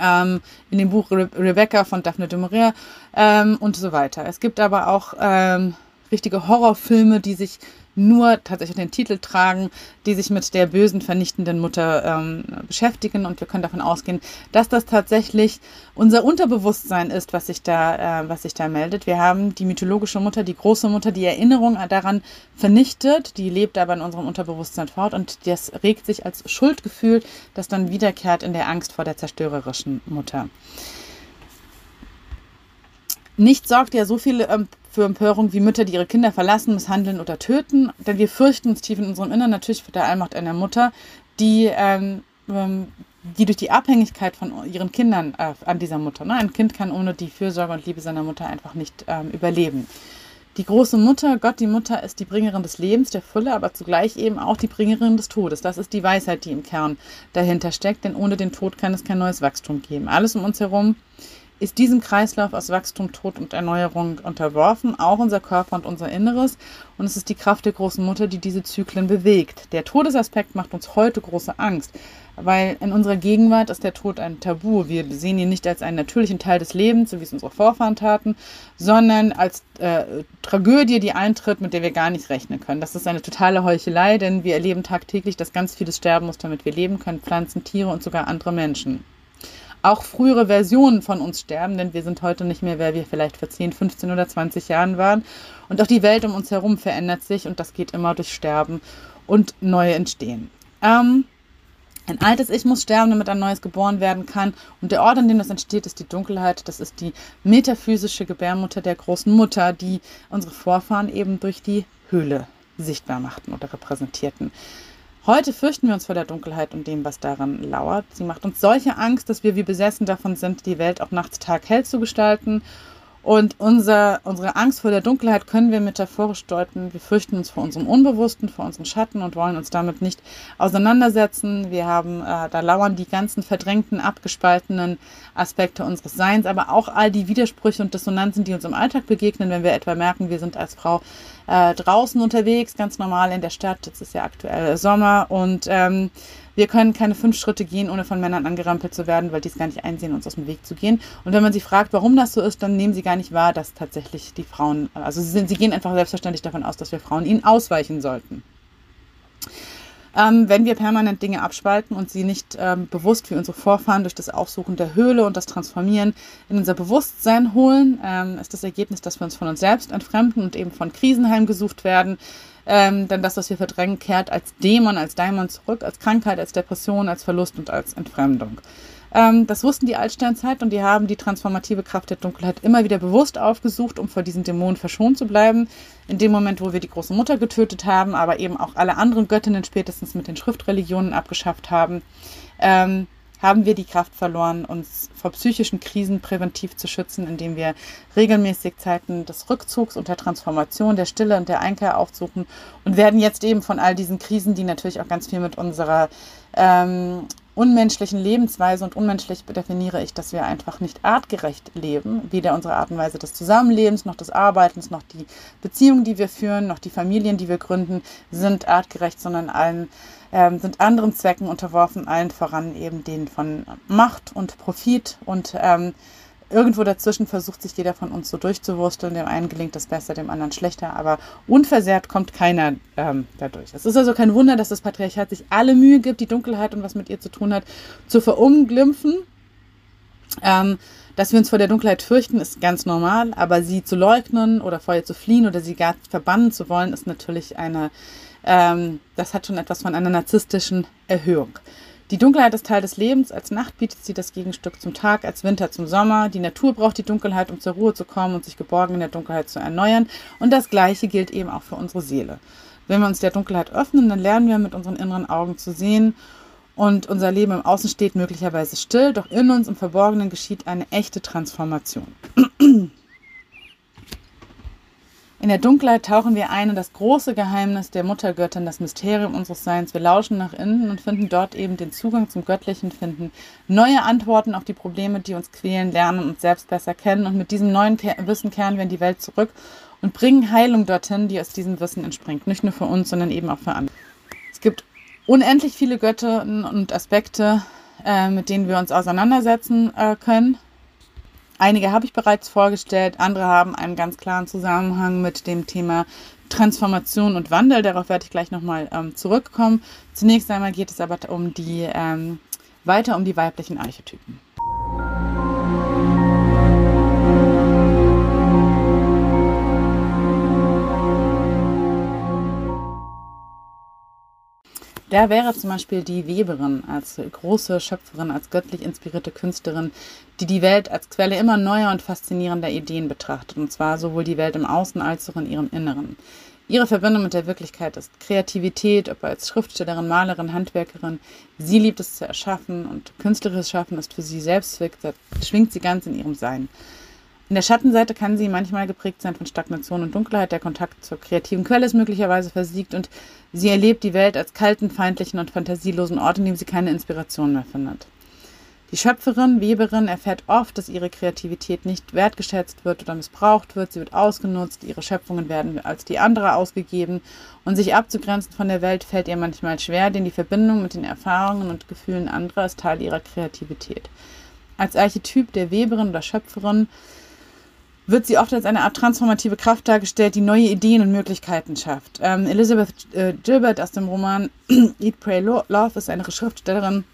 ähm, in dem Buch Re Rebecca von Daphne de Maurier ähm, und so weiter. Es gibt aber auch ähm, richtige Horrorfilme, die sich nur tatsächlich den Titel tragen, die sich mit der bösen, vernichtenden Mutter ähm, beschäftigen. Und wir können davon ausgehen, dass das tatsächlich unser Unterbewusstsein ist, was sich da, äh, was sich da meldet. Wir haben die mythologische Mutter, die große Mutter, die Erinnerung daran vernichtet, die lebt aber in unserem Unterbewusstsein fort und das regt sich als Schuldgefühl, das dann wiederkehrt in der Angst vor der zerstörerischen Mutter. Nichts sorgt ja so viel ähm, für Empörung wie Mütter, die ihre Kinder verlassen, misshandeln oder töten. Denn wir fürchten uns tief in unserem Innern natürlich vor der Allmacht einer Mutter, die, ähm, ähm, die durch die Abhängigkeit von ihren Kindern äh, an dieser Mutter, ne? ein Kind kann ohne die Fürsorge und Liebe seiner Mutter einfach nicht ähm, überleben. Die große Mutter, Gott, die Mutter, ist die Bringerin des Lebens, der Fülle, aber zugleich eben auch die Bringerin des Todes. Das ist die Weisheit, die im Kern dahinter steckt, denn ohne den Tod kann es kein neues Wachstum geben. Alles um uns herum ist diesem Kreislauf aus Wachstum, Tod und Erneuerung unterworfen, auch unser Körper und unser Inneres. Und es ist die Kraft der großen Mutter, die diese Zyklen bewegt. Der Todesaspekt macht uns heute große Angst, weil in unserer Gegenwart ist der Tod ein Tabu. Wir sehen ihn nicht als einen natürlichen Teil des Lebens, so wie es unsere Vorfahren taten, sondern als äh, Tragödie, die eintritt, mit der wir gar nicht rechnen können. Das ist eine totale Heuchelei, denn wir erleben tagtäglich, dass ganz vieles sterben muss, damit wir leben können, Pflanzen, Tiere und sogar andere Menschen auch frühere Versionen von uns sterben, denn wir sind heute nicht mehr, wer wir vielleicht vor 10, 15 oder 20 Jahren waren. Und auch die Welt um uns herum verändert sich und das geht immer durch Sterben und neue entstehen. Ähm, Ein altes Ich muss sterben, damit ein neues geboren werden kann. Und der Ort, an dem das entsteht, ist die Dunkelheit. Das ist die metaphysische Gebärmutter der großen Mutter, die unsere Vorfahren eben durch die Höhle sichtbar machten oder repräsentierten. Heute fürchten wir uns vor der Dunkelheit und dem, was daran lauert. Sie macht uns solche Angst, dass wir wie besessen davon sind, die Welt auch nachts taghell zu gestalten und unser, unsere Angst vor der Dunkelheit können wir metaphorisch deuten. Wir fürchten uns vor unserem Unbewussten, vor unseren Schatten und wollen uns damit nicht auseinandersetzen. Wir haben, äh, da lauern die ganzen verdrängten, abgespaltenen Aspekte unseres Seins, aber auch all die Widersprüche und Dissonanzen, die uns im Alltag begegnen, wenn wir etwa merken, wir sind als Frau äh, draußen unterwegs, ganz normal in der Stadt. Jetzt ist ja aktuell Sommer und ähm, wir können keine fünf Schritte gehen, ohne von Männern angerampelt zu werden, weil die es gar nicht einsehen, uns aus dem Weg zu gehen. Und wenn man sie fragt, warum das so ist, dann nehmen sie gar nicht wahr, dass tatsächlich die Frauen, also sie, sind, sie gehen einfach selbstverständlich davon aus, dass wir Frauen ihnen ausweichen sollten. Ähm, wenn wir permanent Dinge abspalten und sie nicht ähm, bewusst wie unsere Vorfahren durch das Aufsuchen der Höhle und das Transformieren in unser Bewusstsein holen, ähm, ist das Ergebnis, dass wir uns von uns selbst entfremden und eben von Krisen heimgesucht werden, ähm, denn das, was wir verdrängen, kehrt als Dämon, als Daimon zurück, als Krankheit, als Depression, als Verlust und als Entfremdung. Ähm, das wussten die Altsteinzeit und die haben die transformative Kraft der Dunkelheit immer wieder bewusst aufgesucht, um vor diesen Dämonen verschont zu bleiben. In dem Moment, wo wir die große Mutter getötet haben, aber eben auch alle anderen Göttinnen spätestens mit den Schriftreligionen abgeschafft haben, ähm, haben wir die Kraft verloren, uns vor psychischen Krisen präventiv zu schützen, indem wir regelmäßig Zeiten des Rückzugs und der Transformation, der Stille und der Einkehr aufsuchen und werden jetzt eben von all diesen Krisen, die natürlich auch ganz viel mit unserer ähm, unmenschlichen Lebensweise und unmenschlich definiere ich, dass wir einfach nicht artgerecht leben, weder unsere Art und Weise des Zusammenlebens, noch des Arbeitens, noch die Beziehungen, die wir führen, noch die Familien, die wir gründen, sind artgerecht, sondern allen ähm, sind anderen Zwecken unterworfen, allen voran eben denen von Macht und Profit. Und ähm, irgendwo dazwischen versucht sich jeder von uns so durchzuwursteln. Dem einen gelingt das besser, dem anderen schlechter, aber unversehrt kommt keiner ähm, dadurch. Es ist also kein Wunder, dass das Patriarchat sich alle Mühe gibt, die Dunkelheit und was mit ihr zu tun hat, zu verunglimpfen. Ähm, dass wir uns vor der Dunkelheit fürchten, ist ganz normal, aber sie zu leugnen oder vor ihr zu fliehen oder sie gar verbannen zu wollen, ist natürlich eine, ähm, das hat schon etwas von einer narzisstischen Erhöhung. Die Dunkelheit ist Teil des Lebens. Als Nacht bietet sie das Gegenstück zum Tag, als Winter zum Sommer. Die Natur braucht die Dunkelheit, um zur Ruhe zu kommen und sich geborgen in der Dunkelheit zu erneuern. Und das Gleiche gilt eben auch für unsere Seele. Wenn wir uns der Dunkelheit öffnen, dann lernen wir mit unseren inneren Augen zu sehen und unser Leben im Außen steht möglicherweise still, doch in uns im Verborgenen geschieht eine echte Transformation. [CLEARS THROAT] In der Dunkelheit tauchen wir ein in das große Geheimnis der Muttergöttin, das Mysterium unseres Seins. Wir lauschen nach innen und finden dort eben den Zugang zum Göttlichen, finden neue Antworten auf die Probleme, die uns quälen, lernen uns selbst besser kennen. Und mit diesem neuen Wissen kehren wir in die Welt zurück und bringen Heilung dorthin, die aus diesem Wissen entspringt. Nicht nur für uns, sondern eben auch für andere. Es gibt unendlich viele Göttinnen und Aspekte, äh, mit denen wir uns auseinandersetzen äh, können. Einige habe ich bereits vorgestellt, andere haben einen ganz klaren Zusammenhang mit dem Thema Transformation und Wandel. Darauf werde ich gleich nochmal ähm, zurückkommen. Zunächst einmal geht es aber um die, ähm, weiter um die weiblichen Archetypen. Da wäre zum Beispiel die Weberin als große Schöpferin, als göttlich inspirierte Künstlerin, die die Welt als Quelle immer neuer und faszinierender Ideen betrachtet, und zwar sowohl die Welt im Außen als auch in ihrem Inneren. Ihre Verbindung mit der Wirklichkeit ist Kreativität, ob als Schriftstellerin, Malerin, Handwerkerin. Sie liebt es zu erschaffen und künstlerisches Schaffen ist für sie Selbstzweck, da schwingt sie ganz in ihrem Sein. In der Schattenseite kann sie manchmal geprägt sein von Stagnation und Dunkelheit. Der Kontakt zur kreativen Quelle ist möglicherweise versiegt und sie erlebt die Welt als kalten, feindlichen und fantasielosen Ort, in dem sie keine Inspiration mehr findet. Die Schöpferin, Weberin erfährt oft, dass ihre Kreativität nicht wertgeschätzt wird oder missbraucht wird. Sie wird ausgenutzt, ihre Schöpfungen werden als die andere ausgegeben und sich abzugrenzen von der Welt fällt ihr manchmal schwer, denn die Verbindung mit den Erfahrungen und Gefühlen anderer ist Teil ihrer Kreativität. Als Archetyp der Weberin oder Schöpferin wird sie oft als eine Art transformative Kraft dargestellt, die neue Ideen und Möglichkeiten schafft. Ähm, Elizabeth äh, Gilbert aus dem Roman [CLEARS THROAT] Eat, Pray, Love ist eine Schriftstellerin,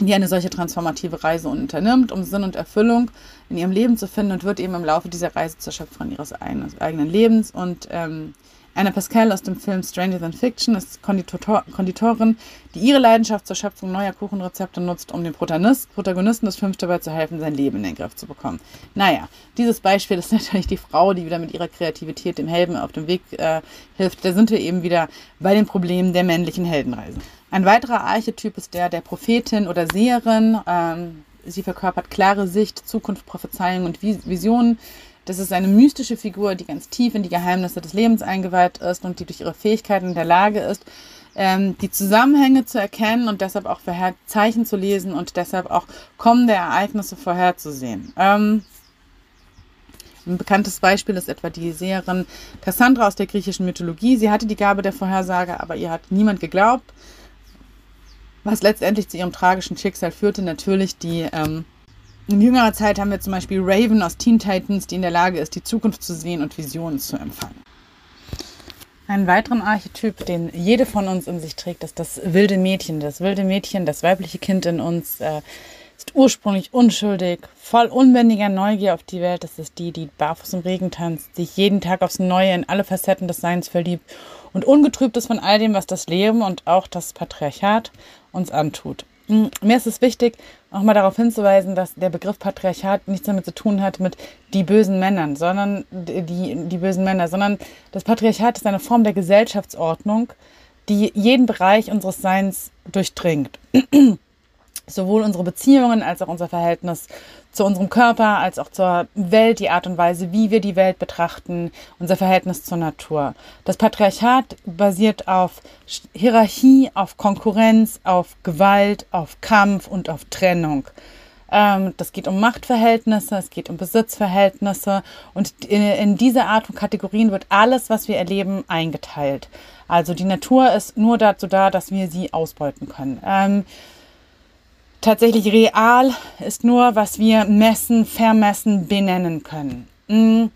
die eine solche transformative Reise unternimmt, um Sinn und Erfüllung in ihrem Leben zu finden und wird eben im Laufe dieser Reise zur Schöpferin ihres eigenen Lebens und ähm, Anna Pascal aus dem Film Stranger Than Fiction ist Konditor Konditorin, die ihre Leidenschaft zur Schöpfung neuer Kuchenrezepte nutzt, um dem Protagonist, Protagonisten des Films dabei zu helfen, sein Leben in den Griff zu bekommen. Naja, dieses Beispiel ist [LAUGHS] natürlich die Frau, die wieder mit ihrer Kreativität dem Helden auf dem Weg äh, hilft. Da sind wir eben wieder bei den Problemen der männlichen Heldenreise. Ein weiterer Archetyp ist der der Prophetin oder Seherin. Ähm, sie verkörpert klare Sicht, Zukunft, Prophezeiung und Visionen. Das ist eine mystische Figur, die ganz tief in die Geheimnisse des Lebens eingeweiht ist und die durch ihre Fähigkeiten in der Lage ist, ähm, die Zusammenhänge zu erkennen und deshalb auch Zeichen zu lesen und deshalb auch kommende Ereignisse vorherzusehen. Ähm, ein bekanntes Beispiel ist etwa die Seherin Cassandra aus der griechischen Mythologie. Sie hatte die Gabe der Vorhersage, aber ihr hat niemand geglaubt. Was letztendlich zu ihrem tragischen Schicksal führte, natürlich die ähm, in jüngerer Zeit haben wir zum Beispiel Raven aus Teen Titans, die in der Lage ist, die Zukunft zu sehen und Visionen zu empfangen. Einen weiteren Archetyp, den jede von uns in sich trägt, ist das wilde Mädchen. Das wilde Mädchen, das weibliche Kind in uns, äh, ist ursprünglich unschuldig, voll unbändiger Neugier auf die Welt. Das ist die, die barfuß im Regen tanzt, sich jeden Tag aufs Neue in alle Facetten des Seins verliebt und ungetrübt ist von all dem, was das Leben und auch das Patriarchat uns antut. Hm, mir ist es wichtig, auch mal darauf hinzuweisen, dass der Begriff Patriarchat nichts damit zu tun hat mit die bösen Männern, sondern die, die bösen Männer, sondern das Patriarchat ist eine Form der Gesellschaftsordnung, die jeden Bereich unseres Seins durchdringt. [CLEARS THROAT] Sowohl unsere Beziehungen als auch unser Verhältnis zu unserem Körper, als auch zur Welt, die Art und Weise, wie wir die Welt betrachten, unser Verhältnis zur Natur. Das Patriarchat basiert auf Hierarchie, auf Konkurrenz, auf Gewalt, auf Kampf und auf Trennung. Ähm, das geht um Machtverhältnisse, es geht um Besitzverhältnisse und in diese Art von Kategorien wird alles, was wir erleben, eingeteilt. Also die Natur ist nur dazu da, dass wir sie ausbeuten können. Tatsächlich real ist nur, was wir messen, vermessen, benennen können. Mm.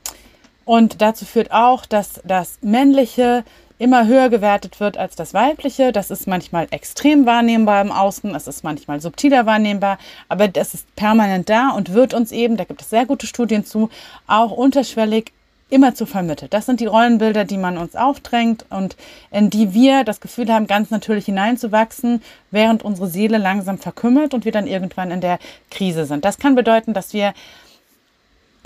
Und dazu führt auch, dass das Männliche immer höher gewertet wird als das Weibliche. Das ist manchmal extrem wahrnehmbar im Außen, es ist manchmal subtiler wahrnehmbar, aber das ist permanent da und wird uns eben, da gibt es sehr gute Studien zu, auch unterschwellig immer zu vermittelt. Das sind die Rollenbilder, die man uns aufdrängt und in die wir das Gefühl haben, ganz natürlich hineinzuwachsen, während unsere Seele langsam verkümmert und wir dann irgendwann in der Krise sind. Das kann bedeuten, dass wir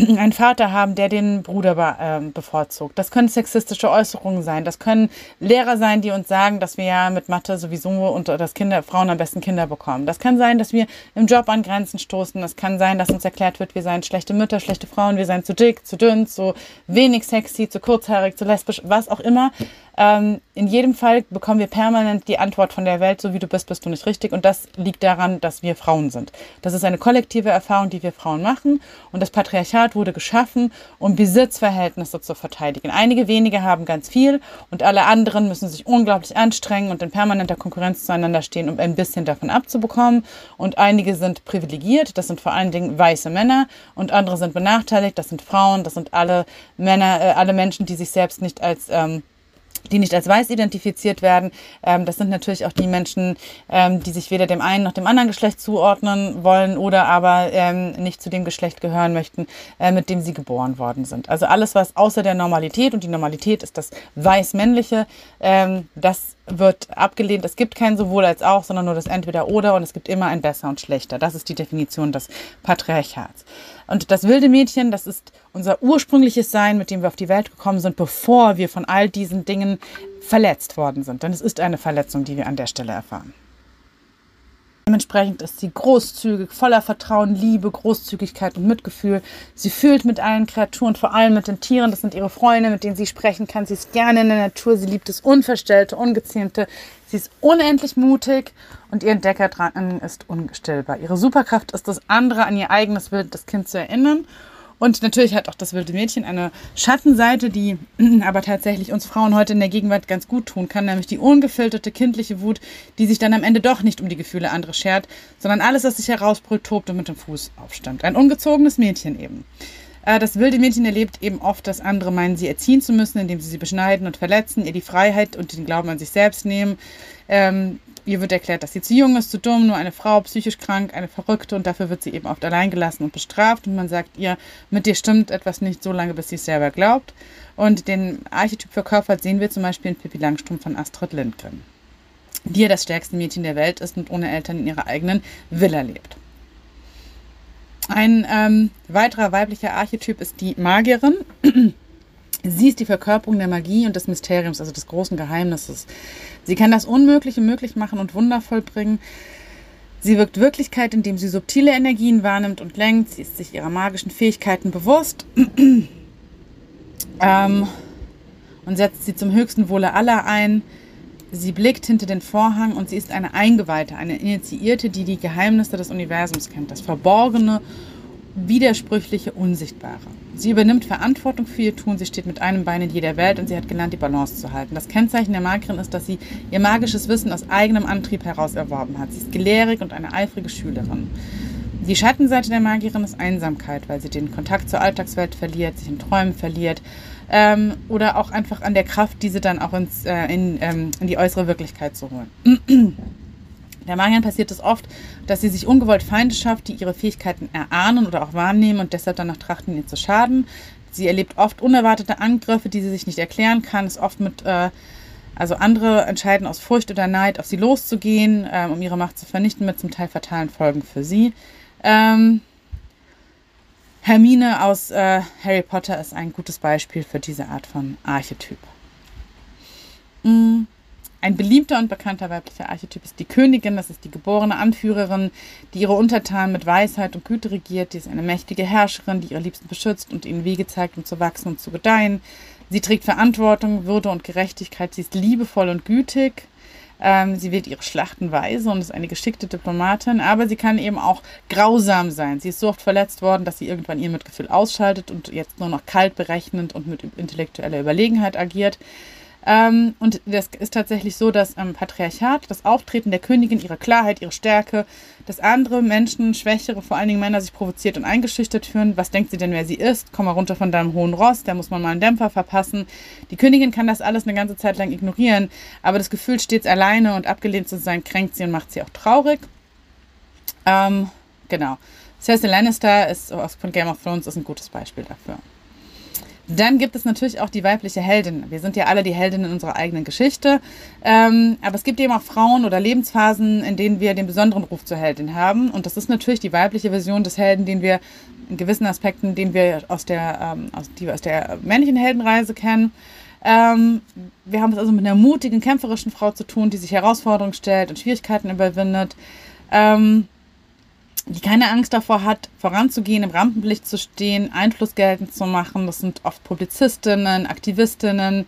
[CLEARS THROAT] einen Vater haben, der den Bruder be äh, bevorzugt. Das können sexistische Äußerungen sein. Das können Lehrer sein, die uns sagen, dass wir ja mit Mathe sowieso und dass Kinder, Frauen am besten Kinder bekommen. Das kann sein, dass wir im Job an Grenzen stoßen. Das kann sein, dass uns erklärt wird, wir seien schlechte Mütter, schlechte Frauen, wir seien zu dick, zu dünn, zu wenig sexy, zu kurzhaarig, zu lesbisch, was auch immer. Ähm, in jedem Fall bekommen wir permanent die Antwort von der Welt, so wie du bist, bist du nicht richtig. Und das liegt daran, dass wir Frauen sind. Das ist eine kollektive Erfahrung, die wir Frauen machen. Und das Patriarchat wurde geschaffen, um Besitzverhältnisse zu verteidigen. Einige wenige haben ganz viel und alle anderen müssen sich unglaublich anstrengen und in permanenter Konkurrenz zueinander stehen, um ein bisschen davon abzubekommen. Und einige sind privilegiert, das sind vor allen Dingen weiße Männer und andere sind benachteiligt, das sind Frauen, das sind alle Männer, äh, alle Menschen, die sich selbst nicht als ähm, die nicht als weiß identifiziert werden. Ähm, das sind natürlich auch die Menschen, ähm, die sich weder dem einen noch dem anderen Geschlecht zuordnen wollen oder aber ähm, nicht zu dem Geschlecht gehören möchten, äh, mit dem sie geboren worden sind. Also alles, was außer der Normalität, und die Normalität ist das weiß-männliche, ähm, das wird abgelehnt. Es gibt kein sowohl als auch, sondern nur das entweder oder und es gibt immer ein besser und schlechter. Das ist die Definition des Patriarchats. Und das wilde Mädchen, das ist unser ursprüngliches Sein, mit dem wir auf die Welt gekommen sind, bevor wir von all diesen Dingen verletzt worden sind. Denn es ist eine Verletzung, die wir an der Stelle erfahren. Dementsprechend ist sie großzügig, voller Vertrauen, Liebe, Großzügigkeit und Mitgefühl. Sie fühlt mit allen Kreaturen, vor allem mit den Tieren. Das sind ihre Freunde, mit denen sie sprechen kann. Sie ist gerne in der Natur. Sie liebt das Unverstellte, Ungezähmte. Sie ist unendlich mutig und ihr Entdeckerdrang ist ungestillbar. Ihre Superkraft ist das andere an ihr eigenes Bild des Kindes zu erinnern und natürlich hat auch das wilde Mädchen eine Schattenseite, die [CLEARS THROAT] aber tatsächlich uns Frauen heute in der Gegenwart ganz gut tun kann, nämlich die ungefilterte kindliche Wut, die sich dann am Ende doch nicht um die Gefühle anderer schert, sondern alles, was sich herausbrüllt, tobt und mit dem Fuß aufstammt. Ein ungezogenes Mädchen eben. Äh, das wilde Mädchen erlebt eben oft, dass andere meinen, sie erziehen zu müssen, indem sie sie beschneiden und verletzen, ihr die Freiheit und den Glauben an sich selbst nehmen. Ähm, ihr wird erklärt, dass sie zu jung ist, zu dumm, nur eine Frau, psychisch krank, eine Verrückte und dafür wird sie eben oft allein gelassen und bestraft und man sagt ihr, mit dir stimmt etwas nicht so lange, bis sie es selber glaubt. Und den Archetyp verkörpert sehen wir zum Beispiel in Pippi Langstrumpf von Astrid Lindgren, die ja das stärkste Mädchen der Welt ist und ohne Eltern in ihrer eigenen Villa lebt. Ein ähm, weiterer weiblicher Archetyp ist die Magierin. Sie ist die Verkörperung der Magie und des Mysteriums, also des großen Geheimnisses. Sie kann das Unmögliche möglich machen und wundervoll bringen. Sie wirkt Wirklichkeit, indem sie subtile Energien wahrnimmt und lenkt. Sie ist sich ihrer magischen Fähigkeiten bewusst [CLEARS THROAT] ähm, und setzt sie zum höchsten Wohle aller ein. Sie blickt hinter den Vorhang und sie ist eine Eingeweihte, eine Initiierte, die die Geheimnisse des Universums kennt, das Verborgene widersprüchliche, unsichtbare. Sie übernimmt Verantwortung für ihr Tun, sie steht mit einem Bein in jeder Welt und sie hat gelernt, die Balance zu halten. Das Kennzeichen der Magierin ist, dass sie ihr magisches Wissen aus eigenem Antrieb heraus erworben hat. Sie ist gelehrig und eine eifrige Schülerin. Die Schattenseite der Magierin ist Einsamkeit, weil sie den Kontakt zur Alltagswelt verliert, sich in Träumen verliert ähm, oder auch einfach an der Kraft, diese dann auch ins, äh, in, ähm, in die äußere Wirklichkeit zu holen. [CLEARS THROAT] Der Magierin passiert es oft, dass sie sich ungewollt Feinde schafft, die ihre Fähigkeiten erahnen oder auch wahrnehmen und deshalb danach trachten, ihr zu schaden. Sie erlebt oft unerwartete Angriffe, die sie sich nicht erklären kann, ist oft mit, äh, also andere entscheiden aus Furcht oder Neid, auf sie loszugehen, äh, um ihre Macht zu vernichten, mit zum Teil fatalen Folgen für sie. Ähm, Hermine aus äh, Harry Potter ist ein gutes Beispiel für diese Art von Archetyp. Mm. Ein beliebter und bekannter weiblicher Archetyp ist die Königin, das ist die geborene Anführerin, die ihre Untertanen mit Weisheit und Güte regiert. Die ist eine mächtige Herrscherin, die ihre Liebsten beschützt und ihnen Wege zeigt, um zu wachsen und zu gedeihen. Sie trägt Verantwortung, Würde und Gerechtigkeit. Sie ist liebevoll und gütig. Ähm, sie wird ihre Schlachten weise und ist eine geschickte Diplomatin, aber sie kann eben auch grausam sein. Sie ist so oft verletzt worden, dass sie irgendwann ihr Mitgefühl ausschaltet und jetzt nur noch kalt berechnend und mit intellektueller Überlegenheit agiert. Ähm, und das ist tatsächlich so, dass am Patriarchat das Auftreten der Königin, ihre Klarheit, ihre Stärke, dass andere Menschen, schwächere, vor allen Dingen Männer, sich provoziert und eingeschüchtert führen. Was denkt sie denn, wer sie ist? Komm mal runter von deinem hohen Ross, da muss man mal einen Dämpfer verpassen. Die Königin kann das alles eine ganze Zeit lang ignorieren, aber das Gefühl, stets alleine und abgelehnt zu sein, kränkt sie und macht sie auch traurig. Ähm, genau. Cersei Lannister ist von Game of Thrones ist ein gutes Beispiel dafür. Dann gibt es natürlich auch die weibliche Heldin. Wir sind ja alle die Heldinnen unserer eigenen Geschichte. Ähm, aber es gibt eben auch Frauen oder Lebensphasen, in denen wir den besonderen Ruf zur Heldin haben. Und das ist natürlich die weibliche Version des Helden, den wir in gewissen Aspekten, den wir aus der, ähm, aus, die wir aus der männlichen Heldenreise kennen. Ähm, wir haben es also mit einer mutigen, kämpferischen Frau zu tun, die sich Herausforderungen stellt und Schwierigkeiten überwindet. Ähm, die keine Angst davor hat, voranzugehen, im Rampenlicht zu stehen, Einfluss geltend zu machen. Das sind oft Publizistinnen, Aktivistinnen,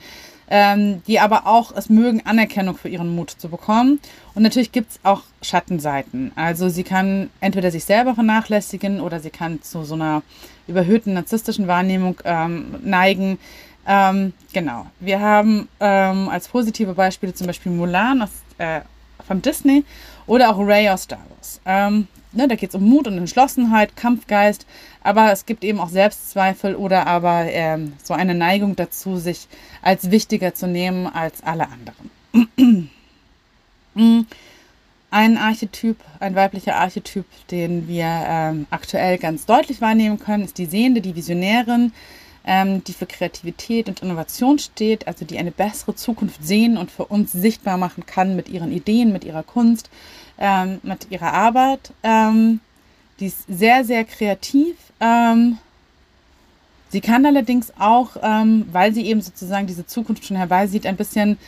ähm, die aber auch es mögen, Anerkennung für ihren Mut zu bekommen. Und natürlich gibt es auch Schattenseiten. Also sie kann entweder sich selber vernachlässigen oder sie kann zu so einer überhöhten narzisstischen Wahrnehmung ähm, neigen. Ähm, genau. Wir haben ähm, als positive Beispiele zum Beispiel Mulan aus, äh, von Disney oder auch Ray aus Star Wars. Ähm, ne, da geht es um Mut und Entschlossenheit, Kampfgeist, aber es gibt eben auch Selbstzweifel oder aber ähm, so eine Neigung dazu, sich als wichtiger zu nehmen als alle anderen. [CLEARS THROAT] ein Archetyp, ein weiblicher Archetyp, den wir ähm, aktuell ganz deutlich wahrnehmen können, ist die Sehende, die Visionärin, die für Kreativität und Innovation steht, also die eine bessere Zukunft sehen und für uns sichtbar machen kann mit ihren Ideen, mit ihrer Kunst ähm, mit ihrer Arbeit. Ähm, die ist sehr, sehr kreativ. Ähm, sie kann allerdings auch, ähm, weil sie eben sozusagen diese Zukunft schon herbeisieht, ein bisschen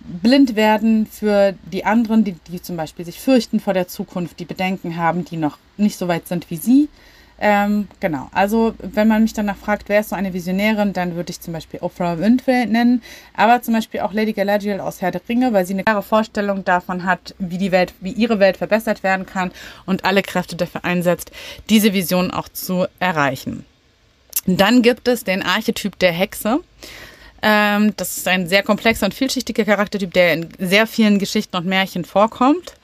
blind werden für die anderen, die, die zum Beispiel sich fürchten vor der Zukunft, die Bedenken haben, die noch nicht so weit sind wie sie. Ähm, genau, also wenn man mich danach fragt, wer ist so eine Visionärin, dann würde ich zum Beispiel Oprah Winfrey nennen, aber zum Beispiel auch Lady Galadriel aus Herr der Ringe, weil sie eine klare Vorstellung davon hat, wie die Welt, wie ihre Welt verbessert werden kann und alle Kräfte dafür einsetzt, diese Vision auch zu erreichen. Dann gibt es den Archetyp der Hexe. Ähm, das ist ein sehr komplexer und vielschichtiger Charaktertyp, der in sehr vielen Geschichten und Märchen vorkommt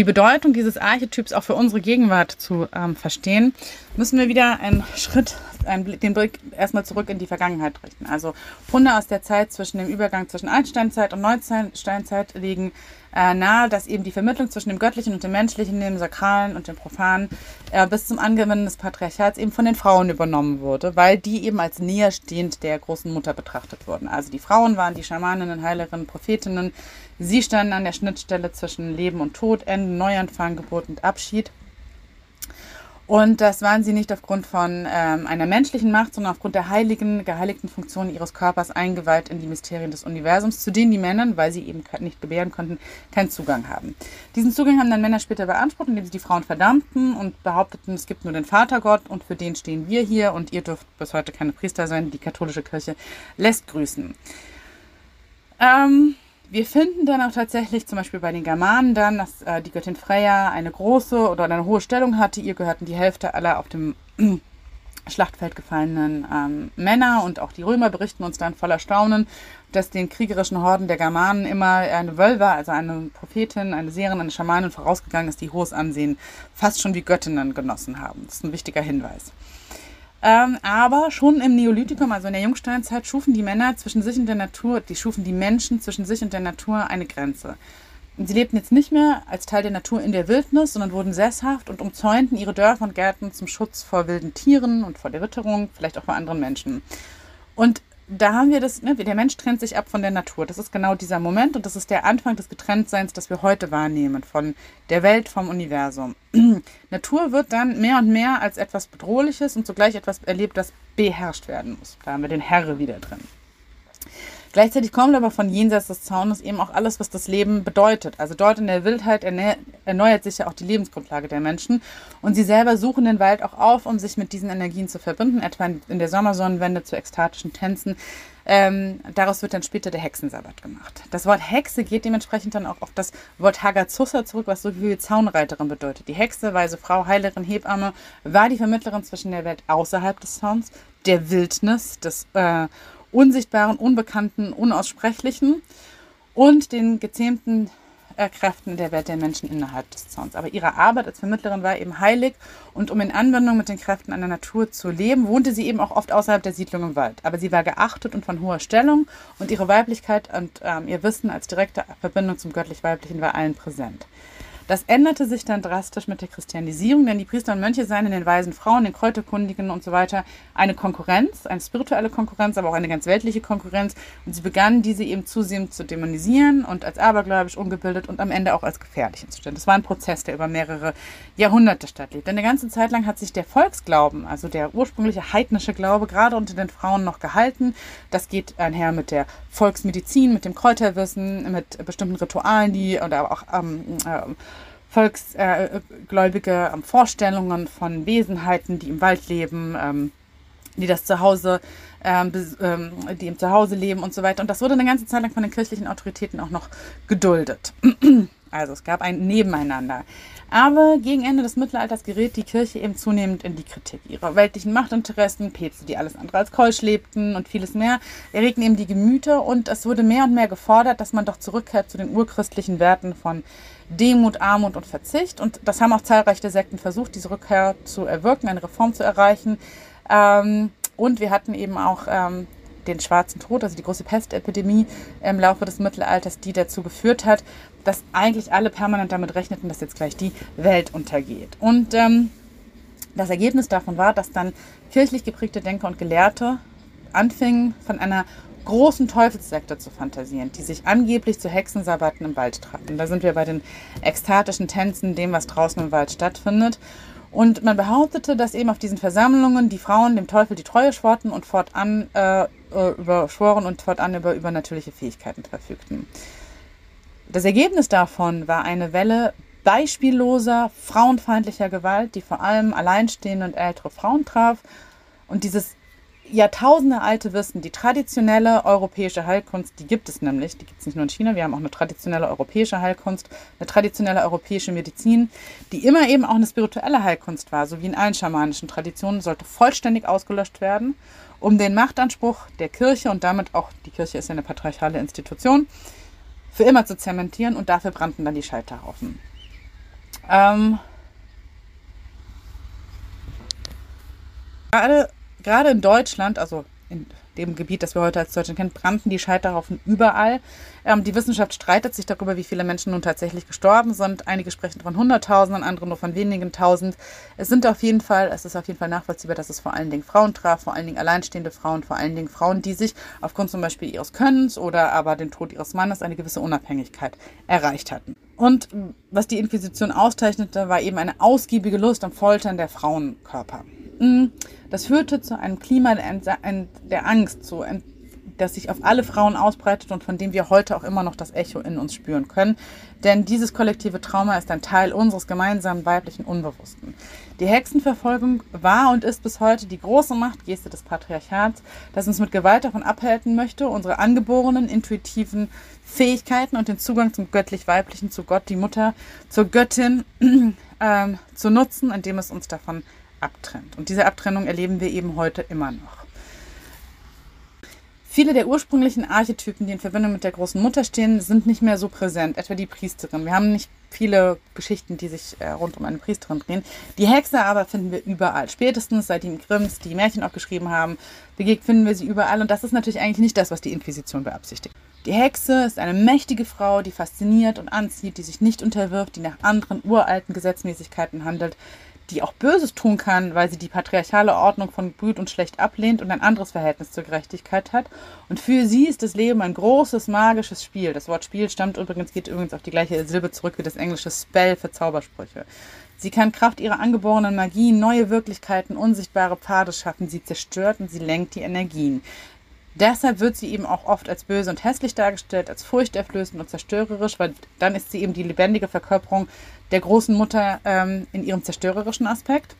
die Bedeutung dieses Archetyps auch für unsere Gegenwart zu ähm, verstehen, müssen wir wieder einen Schritt den Blick erstmal zurück in die Vergangenheit richten. Also Funde aus der Zeit zwischen dem Übergang zwischen Einsteinzeit und Neusteinzeit legen äh, nahe, dass eben die Vermittlung zwischen dem Göttlichen und dem Menschlichen, dem Sakralen und dem Profanen äh, bis zum Angewenden des Patriarchats eben von den Frauen übernommen wurde, weil die eben als näherstehend der großen Mutter betrachtet wurden. Also die Frauen waren die Schamaninnen, Heilerinnen, Prophetinnen. Sie standen an der Schnittstelle zwischen Leben und Tod, Ende, Neuanfang, Geburt und Abschied. Und das waren sie nicht aufgrund von ähm, einer menschlichen Macht, sondern aufgrund der heiligen, geheiligten Funktionen ihres Körpers eingeweiht in die Mysterien des Universums, zu denen die Männer, weil sie eben nicht gebären konnten, keinen Zugang haben. Diesen Zugang haben dann Männer später beansprucht, indem sie die Frauen verdammten und behaupteten, es gibt nur den Vatergott und für den stehen wir hier und ihr dürft bis heute keine Priester sein. Die katholische Kirche lässt grüßen. Ähm, wir finden dann auch tatsächlich, zum Beispiel bei den Germanen dann, dass äh, die Göttin Freya eine große oder eine hohe Stellung hatte. Ihr gehörten die Hälfte aller auf dem [CLEARS THROAT] Schlachtfeld gefallenen ähm, Männer und auch die Römer berichten uns dann voller Staunen, dass den kriegerischen Horden der Germanen immer eine Wölver, also eine Prophetin, eine Seherin, eine Schamanin vorausgegangen ist, die hohes Ansehen fast schon wie Göttinnen genossen haben. Das ist ein wichtiger Hinweis. Ähm, aber schon im Neolithikum, also in der Jungsteinzeit, schufen die Männer zwischen sich und der Natur, die schufen die Menschen zwischen sich und der Natur eine Grenze. Und sie lebten jetzt nicht mehr als Teil der Natur in der Wildnis, sondern wurden sesshaft und umzäunten ihre Dörfer und Gärten zum Schutz vor wilden Tieren und vor der Witterung, vielleicht auch vor anderen Menschen. Und da haben wir das, ne, der Mensch trennt sich ab von der Natur. Das ist genau dieser Moment und das ist der Anfang des Getrenntseins, das wir heute wahrnehmen, von der Welt, vom Universum. [CLEARS THROAT] Natur wird dann mehr und mehr als etwas Bedrohliches und zugleich etwas erlebt, das beherrscht werden muss. Da haben wir den Herre wieder drin. Gleichzeitig kommt aber von jenseits des Zaunes eben auch alles, was das Leben bedeutet. Also dort in der Wildheit erneuert sich ja auch die Lebensgrundlage der Menschen. Und sie selber suchen den Wald auch auf, um sich mit diesen Energien zu verbinden, etwa in der Sommersonnenwende zu ekstatischen Tänzen. Ähm, daraus wird dann später der Hexensabbat gemacht. Das Wort Hexe geht dementsprechend dann auch auf das Wort Hagazussa zurück, was so wie Zaunreiterin bedeutet. Die Hexe, weise Frau, Heilerin, Hebamme, war die Vermittlerin zwischen der Welt außerhalb des Zauns, der Wildnis, des äh, unsichtbaren, unbekannten, unaussprechlichen und den gezähmten äh, Kräften der Welt der Menschen innerhalb des Zauns. Aber ihre Arbeit als Vermittlerin war eben heilig und um in Anwendung mit den Kräften einer Natur zu leben, wohnte sie eben auch oft außerhalb der Siedlung im Wald. Aber sie war geachtet und von hoher Stellung und ihre Weiblichkeit und ähm, ihr Wissen als direkte Verbindung zum göttlich-weiblichen war allen präsent. Das änderte sich dann drastisch mit der Christianisierung, denn die Priester und Mönche seien in den weisen Frauen, den Kräuterkundigen und so weiter eine Konkurrenz, eine spirituelle Konkurrenz, aber auch eine ganz weltliche Konkurrenz. Und sie begannen diese eben zusehends zu dämonisieren und als abergläubisch, ungebildet und am Ende auch als gefährlich hinzustellen. Das war ein Prozess, der über mehrere Jahrhunderte stattlief. Denn eine ganze Zeit lang hat sich der Volksglauben, also der ursprüngliche heidnische Glaube, gerade unter den Frauen noch gehalten. Das geht einher mit der Volksmedizin, mit dem Kräuterwissen, mit bestimmten Ritualen, die oder auch ähm, äh, volksgläubige äh, Vorstellungen von Wesenheiten, die im Wald leben, ähm, die das Zuhause, ähm, ähm, die im Zuhause leben und so weiter. Und das wurde eine ganze Zeit lang von den kirchlichen Autoritäten auch noch geduldet. [CLEARS THROAT] Also es gab ein Nebeneinander. Aber gegen Ende des Mittelalters gerät die Kirche eben zunehmend in die Kritik. Ihre weltlichen Machtinteressen, Päpste, die alles andere als keusch lebten und vieles mehr, erregten eben die Gemüter und es wurde mehr und mehr gefordert, dass man doch zurückkehrt zu den urchristlichen Werten von Demut, Armut und Verzicht. Und das haben auch zahlreiche Sekten versucht, diese Rückkehr zu erwirken, eine Reform zu erreichen. Ähm, und wir hatten eben auch ähm, den Schwarzen Tod, also die große Pestepidemie im Laufe des Mittelalters, die dazu geführt hat, dass eigentlich alle permanent damit rechneten, dass jetzt gleich die Welt untergeht. Und ähm, das Ergebnis davon war, dass dann kirchlich geprägte Denker und Gelehrte anfingen, von einer großen Teufelssekte zu fantasieren, die sich angeblich zu Hexensabbaten im Wald traten. Da sind wir bei den ekstatischen Tänzen, dem, was draußen im Wald stattfindet. Und man behauptete, dass eben auf diesen Versammlungen die Frauen dem Teufel die Treue schworten und fortan äh, äh überschworen und fortan über übernatürliche Fähigkeiten verfügten. Das Ergebnis davon war eine Welle beispielloser, frauenfeindlicher Gewalt, die vor allem alleinstehende und ältere Frauen traf. Und dieses Jahrtausende alte Wissen, die traditionelle europäische Heilkunst, die gibt es nämlich, die gibt es nicht nur in China, wir haben auch eine traditionelle europäische Heilkunst, eine traditionelle europäische Medizin, die immer eben auch eine spirituelle Heilkunst war, so wie in allen schamanischen Traditionen, sollte vollständig ausgelöscht werden, um den Machtanspruch der Kirche und damit auch, die Kirche ist ja eine patriarchale Institution, für immer zu zementieren und dafür brannten dann die Scheiterhaufen. Ähm, gerade gerade in Deutschland, also in dem Gebiet, das wir heute als Deutschland kennen, brannten die Scheiterhaufen überall. Ähm, die Wissenschaft streitet sich darüber, wie viele Menschen nun tatsächlich gestorben sind. Einige sprechen von Hunderttausenden, andere nur von wenigen Tausend. Es sind auf jeden Fall, es ist auf jeden Fall nachvollziehbar, dass es vor allen Dingen Frauen traf, vor allen Dingen alleinstehende Frauen, vor allen Dingen Frauen, die sich aufgrund zum Beispiel ihres Könnens oder aber dem Tod ihres Mannes eine gewisse Unabhängigkeit erreicht hatten. Und was die Inquisition auszeichnete, war eben eine ausgiebige Lust am Foltern der Frauenkörper. Das führte zu einem Klima der Angst, zu, das sich auf alle Frauen ausbreitet und von dem wir heute auch immer noch das Echo in uns spüren können. Denn dieses kollektive Trauma ist ein Teil unseres gemeinsamen weiblichen Unbewussten. Die Hexenverfolgung war und ist bis heute die große Machtgeste des Patriarchats, das uns mit Gewalt davon abhalten möchte, unsere angeborenen, intuitiven Fähigkeiten und den Zugang zum göttlich-weiblichen, zu Gott, die Mutter, zur Göttin [CLEARS THROAT] ähm, zu nutzen, indem es uns davon abtrennt. Und diese Abtrennung erleben wir eben heute immer noch. Viele der ursprünglichen Archetypen, die in Verbindung mit der großen Mutter stehen, sind nicht mehr so präsent, etwa die Priesterin. Wir haben nicht viele Geschichten, die sich äh, rund um eine Priesterin drehen. Die Hexe aber finden wir überall. Spätestens seit die Grimms die Märchen auch geschrieben haben, finden wir sie überall. Und das ist natürlich eigentlich nicht das, was die Inquisition beabsichtigt. Die Hexe ist eine mächtige Frau, die fasziniert und anzieht, die sich nicht unterwirft, die nach anderen uralten Gesetzmäßigkeiten handelt, die auch Böses tun kann, weil sie die patriarchale Ordnung von gut und schlecht ablehnt und ein anderes Verhältnis zur Gerechtigkeit hat. Und für sie ist das Leben ein großes magisches Spiel. Das Wort Spiel stammt übrigens, geht übrigens auf die gleiche Silbe zurück wie das englische Spell für Zaubersprüche. Sie kann Kraft ihrer angeborenen Magie neue Wirklichkeiten, unsichtbare Pfade schaffen. Sie zerstört und sie lenkt die Energien. Deshalb wird sie eben auch oft als böse und hässlich dargestellt, als furchterflößend und zerstörerisch, weil dann ist sie eben die lebendige Verkörperung der großen Mutter ähm, in ihrem zerstörerischen Aspekt.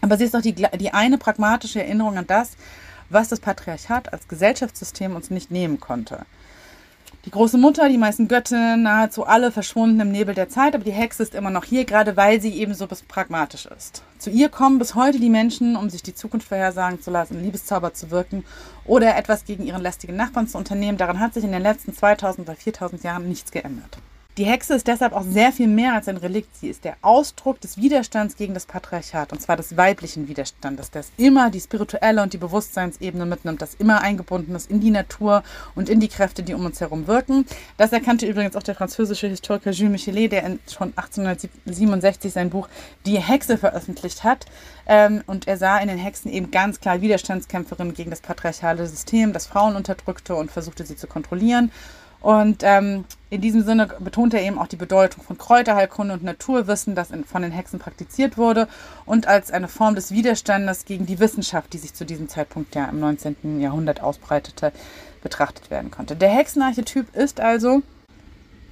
Aber sie ist auch die, die eine pragmatische Erinnerung an das, was das Patriarchat als Gesellschaftssystem uns nicht nehmen konnte. Die große Mutter, die meisten Göttinnen, nahezu alle verschwunden im Nebel der Zeit, aber die Hexe ist immer noch hier, gerade weil sie eben so pragmatisch ist. Zu ihr kommen bis heute die Menschen, um sich die Zukunft vorhersagen zu lassen, Liebeszauber zu wirken oder etwas gegen ihren lästigen Nachbarn zu unternehmen. Daran hat sich in den letzten 2000 oder 4000 Jahren nichts geändert. Die Hexe ist deshalb auch sehr viel mehr als ein Relikt. Sie ist der Ausdruck des Widerstands gegen das Patriarchat, und zwar des weiblichen Widerstandes, das immer die spirituelle und die Bewusstseinsebene mitnimmt, das immer eingebunden ist in die Natur und in die Kräfte, die um uns herum wirken. Das erkannte übrigens auch der französische Historiker Jules Michelet, der schon 1867 sein Buch Die Hexe veröffentlicht hat. Ähm, und er sah in den Hexen eben ganz klar Widerstandskämpferinnen gegen das patriarchale System, das Frauen unterdrückte und versuchte sie zu kontrollieren. Und ähm, in diesem Sinne betont er eben auch die Bedeutung von Kräuterheilkunde und Naturwissen, das in, von den Hexen praktiziert wurde und als eine Form des Widerstandes gegen die Wissenschaft, die sich zu diesem Zeitpunkt ja im 19. Jahrhundert ausbreitete, betrachtet werden konnte. Der Hexenarchetyp ist also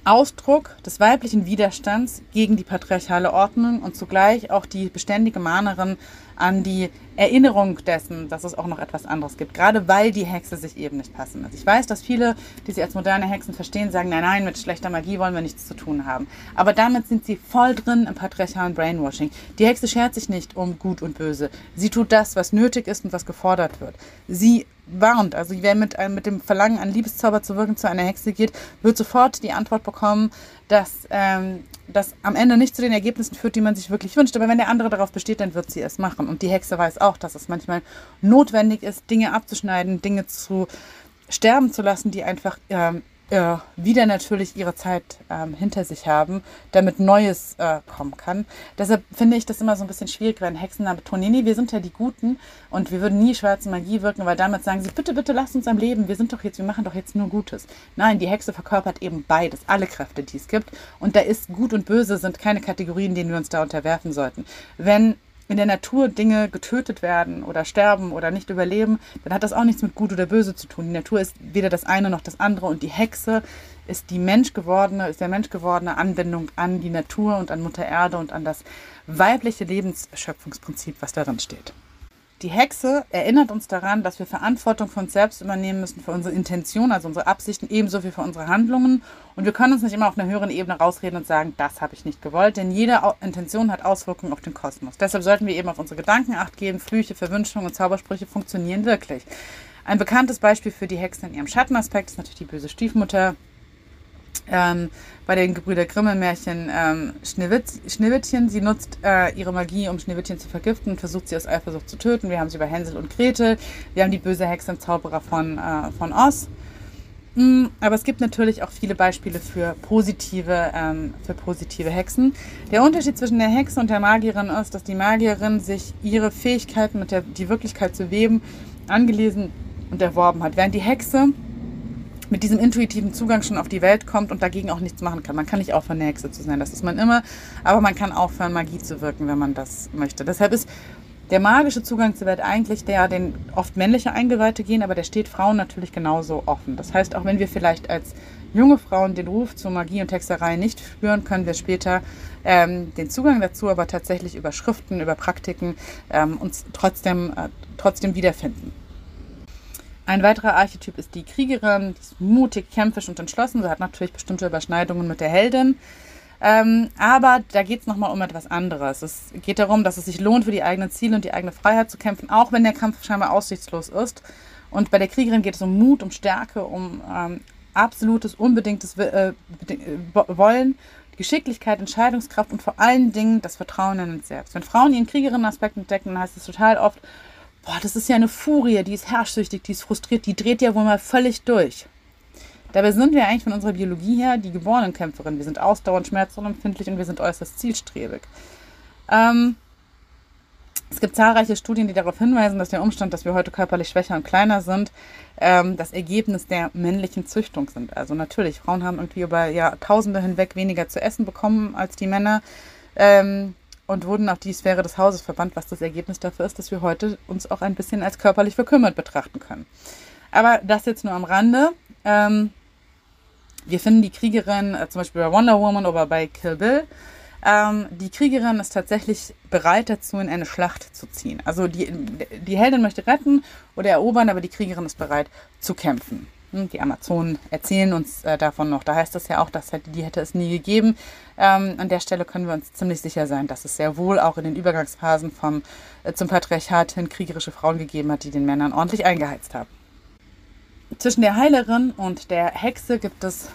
Ausdruck des weiblichen Widerstands gegen die patriarchale Ordnung und zugleich auch die beständige Mahnerin an die Erinnerung dessen, dass es auch noch etwas anderes gibt, gerade weil die Hexe sich eben nicht passen. Also ich weiß, dass viele, die sie als moderne Hexen verstehen, sagen, nein, nein, mit schlechter Magie wollen wir nichts zu tun haben. Aber damit sind sie voll drin im patriarchalen Brainwashing. Die Hexe schert sich nicht um Gut und Böse. Sie tut das, was nötig ist und was gefordert wird. Sie warnt. Also wer mit, mit dem Verlangen an Liebeszauber zu wirken zu einer Hexe geht, wird sofort die Antwort bekommen, dass ähm, das am Ende nicht zu den Ergebnissen führt, die man sich wirklich wünscht. Aber wenn der andere darauf besteht, dann wird sie es machen. Und die Hexe weiß auch, dass es manchmal notwendig ist, Dinge abzuschneiden, Dinge zu sterben zu lassen, die einfach ähm, äh, wieder natürlich ihre Zeit ähm, hinter sich haben, damit Neues äh, kommen kann. Deshalb finde ich das immer so ein bisschen schwierig, wenn Hexen dann betonen, nee, nee, wir sind ja die Guten und wir würden nie schwarze Magie wirken, weil damit sagen sie, bitte, bitte lasst uns am Leben, wir sind doch jetzt, wir machen doch jetzt nur Gutes. Nein, die Hexe verkörpert eben beides, alle Kräfte, die es gibt. Und da ist Gut und Böse sind keine Kategorien, denen wir uns da unterwerfen sollten. Wenn in der Natur Dinge getötet werden oder sterben oder nicht überleben, dann hat das auch nichts mit gut oder böse zu tun. Die Natur ist weder das eine noch das andere und die Hexe ist die menschgewordene, ist der menschgewordene Anbindung an die Natur und an Mutter Erde und an das weibliche Lebensschöpfungsprinzip, was darin steht. Die Hexe erinnert uns daran, dass wir Verantwortung für uns selbst übernehmen müssen, für unsere Intention, also unsere Absichten, ebenso wie für unsere Handlungen. Und wir können uns nicht immer auf einer höheren Ebene rausreden und sagen, das habe ich nicht gewollt, denn jede Intention hat Auswirkungen auf den Kosmos. Deshalb sollten wir eben auf unsere Gedanken acht geben. Flüche, Verwünschungen und Zaubersprüche funktionieren wirklich. Ein bekanntes Beispiel für die Hexe in ihrem Schattenaspekt ist natürlich die böse Stiefmutter, ähm, bei den Gebrüder Grimme Märchen ähm, Schneewitz, Schneewittchen. Sie nutzt äh, ihre Magie, um Schneewittchen zu vergiften versucht sie aus Eifersucht zu töten. Wir haben sie bei Hänsel und Gretel. Wir haben die böse Hexe und Zauberer von, äh, von Oz. Mm, aber es gibt natürlich auch viele Beispiele für positive, ähm, für positive Hexen. Der Unterschied zwischen der Hexe und der Magierin ist, dass die Magierin sich ihre Fähigkeiten mit der die Wirklichkeit zu weben angelesen und erworben hat, während die Hexe mit diesem intuitiven Zugang schon auf die Welt kommt und dagegen auch nichts machen kann. Man kann nicht aufhören, eine Hexe zu sein, das ist man immer, aber man kann aufhören, Magie zu wirken, wenn man das möchte. Deshalb ist der magische Zugang zur Welt eigentlich der, den oft männliche Eingeweihte gehen, aber der steht Frauen natürlich genauso offen. Das heißt, auch wenn wir vielleicht als junge Frauen den Ruf zur Magie und Hexerei nicht spüren, können wir später ähm, den Zugang dazu aber tatsächlich über Schriften, über Praktiken ähm, uns trotzdem, äh, trotzdem wiederfinden. Ein weiterer Archetyp ist die Kriegerin, die ist mutig, kämpfisch und entschlossen. Sie hat natürlich bestimmte Überschneidungen mit der Heldin. Ähm, aber da geht es nochmal um etwas anderes. Es geht darum, dass es sich lohnt, für die eigenen Ziele und die eigene Freiheit zu kämpfen, auch wenn der Kampf scheinbar aussichtslos ist. Und bei der Kriegerin geht es um Mut, um Stärke, um ähm, absolutes, unbedingtes äh, Wollen, Geschicklichkeit, Entscheidungskraft und vor allen Dingen das Vertrauen in uns selbst. Wenn Frauen ihren Kriegerinnen-Aspekt entdecken, dann heißt es total oft, boah, das ist ja eine Furie, die ist herrschsüchtig, die ist frustriert, die dreht ja wohl mal völlig durch. Dabei sind wir eigentlich von unserer Biologie her die geborenen Kämpferinnen. Wir sind ausdauernd, schmerzunempfindlich und wir sind äußerst zielstrebig. Ähm, es gibt zahlreiche Studien, die darauf hinweisen, dass der Umstand, dass wir heute körperlich schwächer und kleiner sind, ähm, das Ergebnis der männlichen Züchtung sind. Also natürlich, Frauen haben irgendwie über Jahrtausende hinweg weniger zu essen bekommen als die Männer. Ähm, und wurden auf die Sphäre des Hauses verbannt, was das Ergebnis dafür ist, dass wir heute uns auch ein bisschen als körperlich verkümmert betrachten können. Aber das jetzt nur am Rande. Ähm, wir finden die Kriegerin äh, zum Beispiel bei Wonder Woman oder bei Kill Bill. Ähm, die Kriegerin ist tatsächlich bereit dazu, in eine Schlacht zu ziehen. Also die, die Heldin möchte retten oder erobern, aber die Kriegerin ist bereit zu kämpfen. Hm, die Amazonen erzählen uns äh, davon noch. Da heißt es ja auch, dass hätte, die hätte es nie gegeben. Ähm, an der Stelle können wir uns ziemlich sicher sein, dass es sehr wohl auch in den Übergangsphasen vom, äh, zum Patriarchat hin kriegerische Frauen gegeben hat, die den Männern ordentlich eingeheizt haben. Zwischen der Heilerin und der Hexe gibt es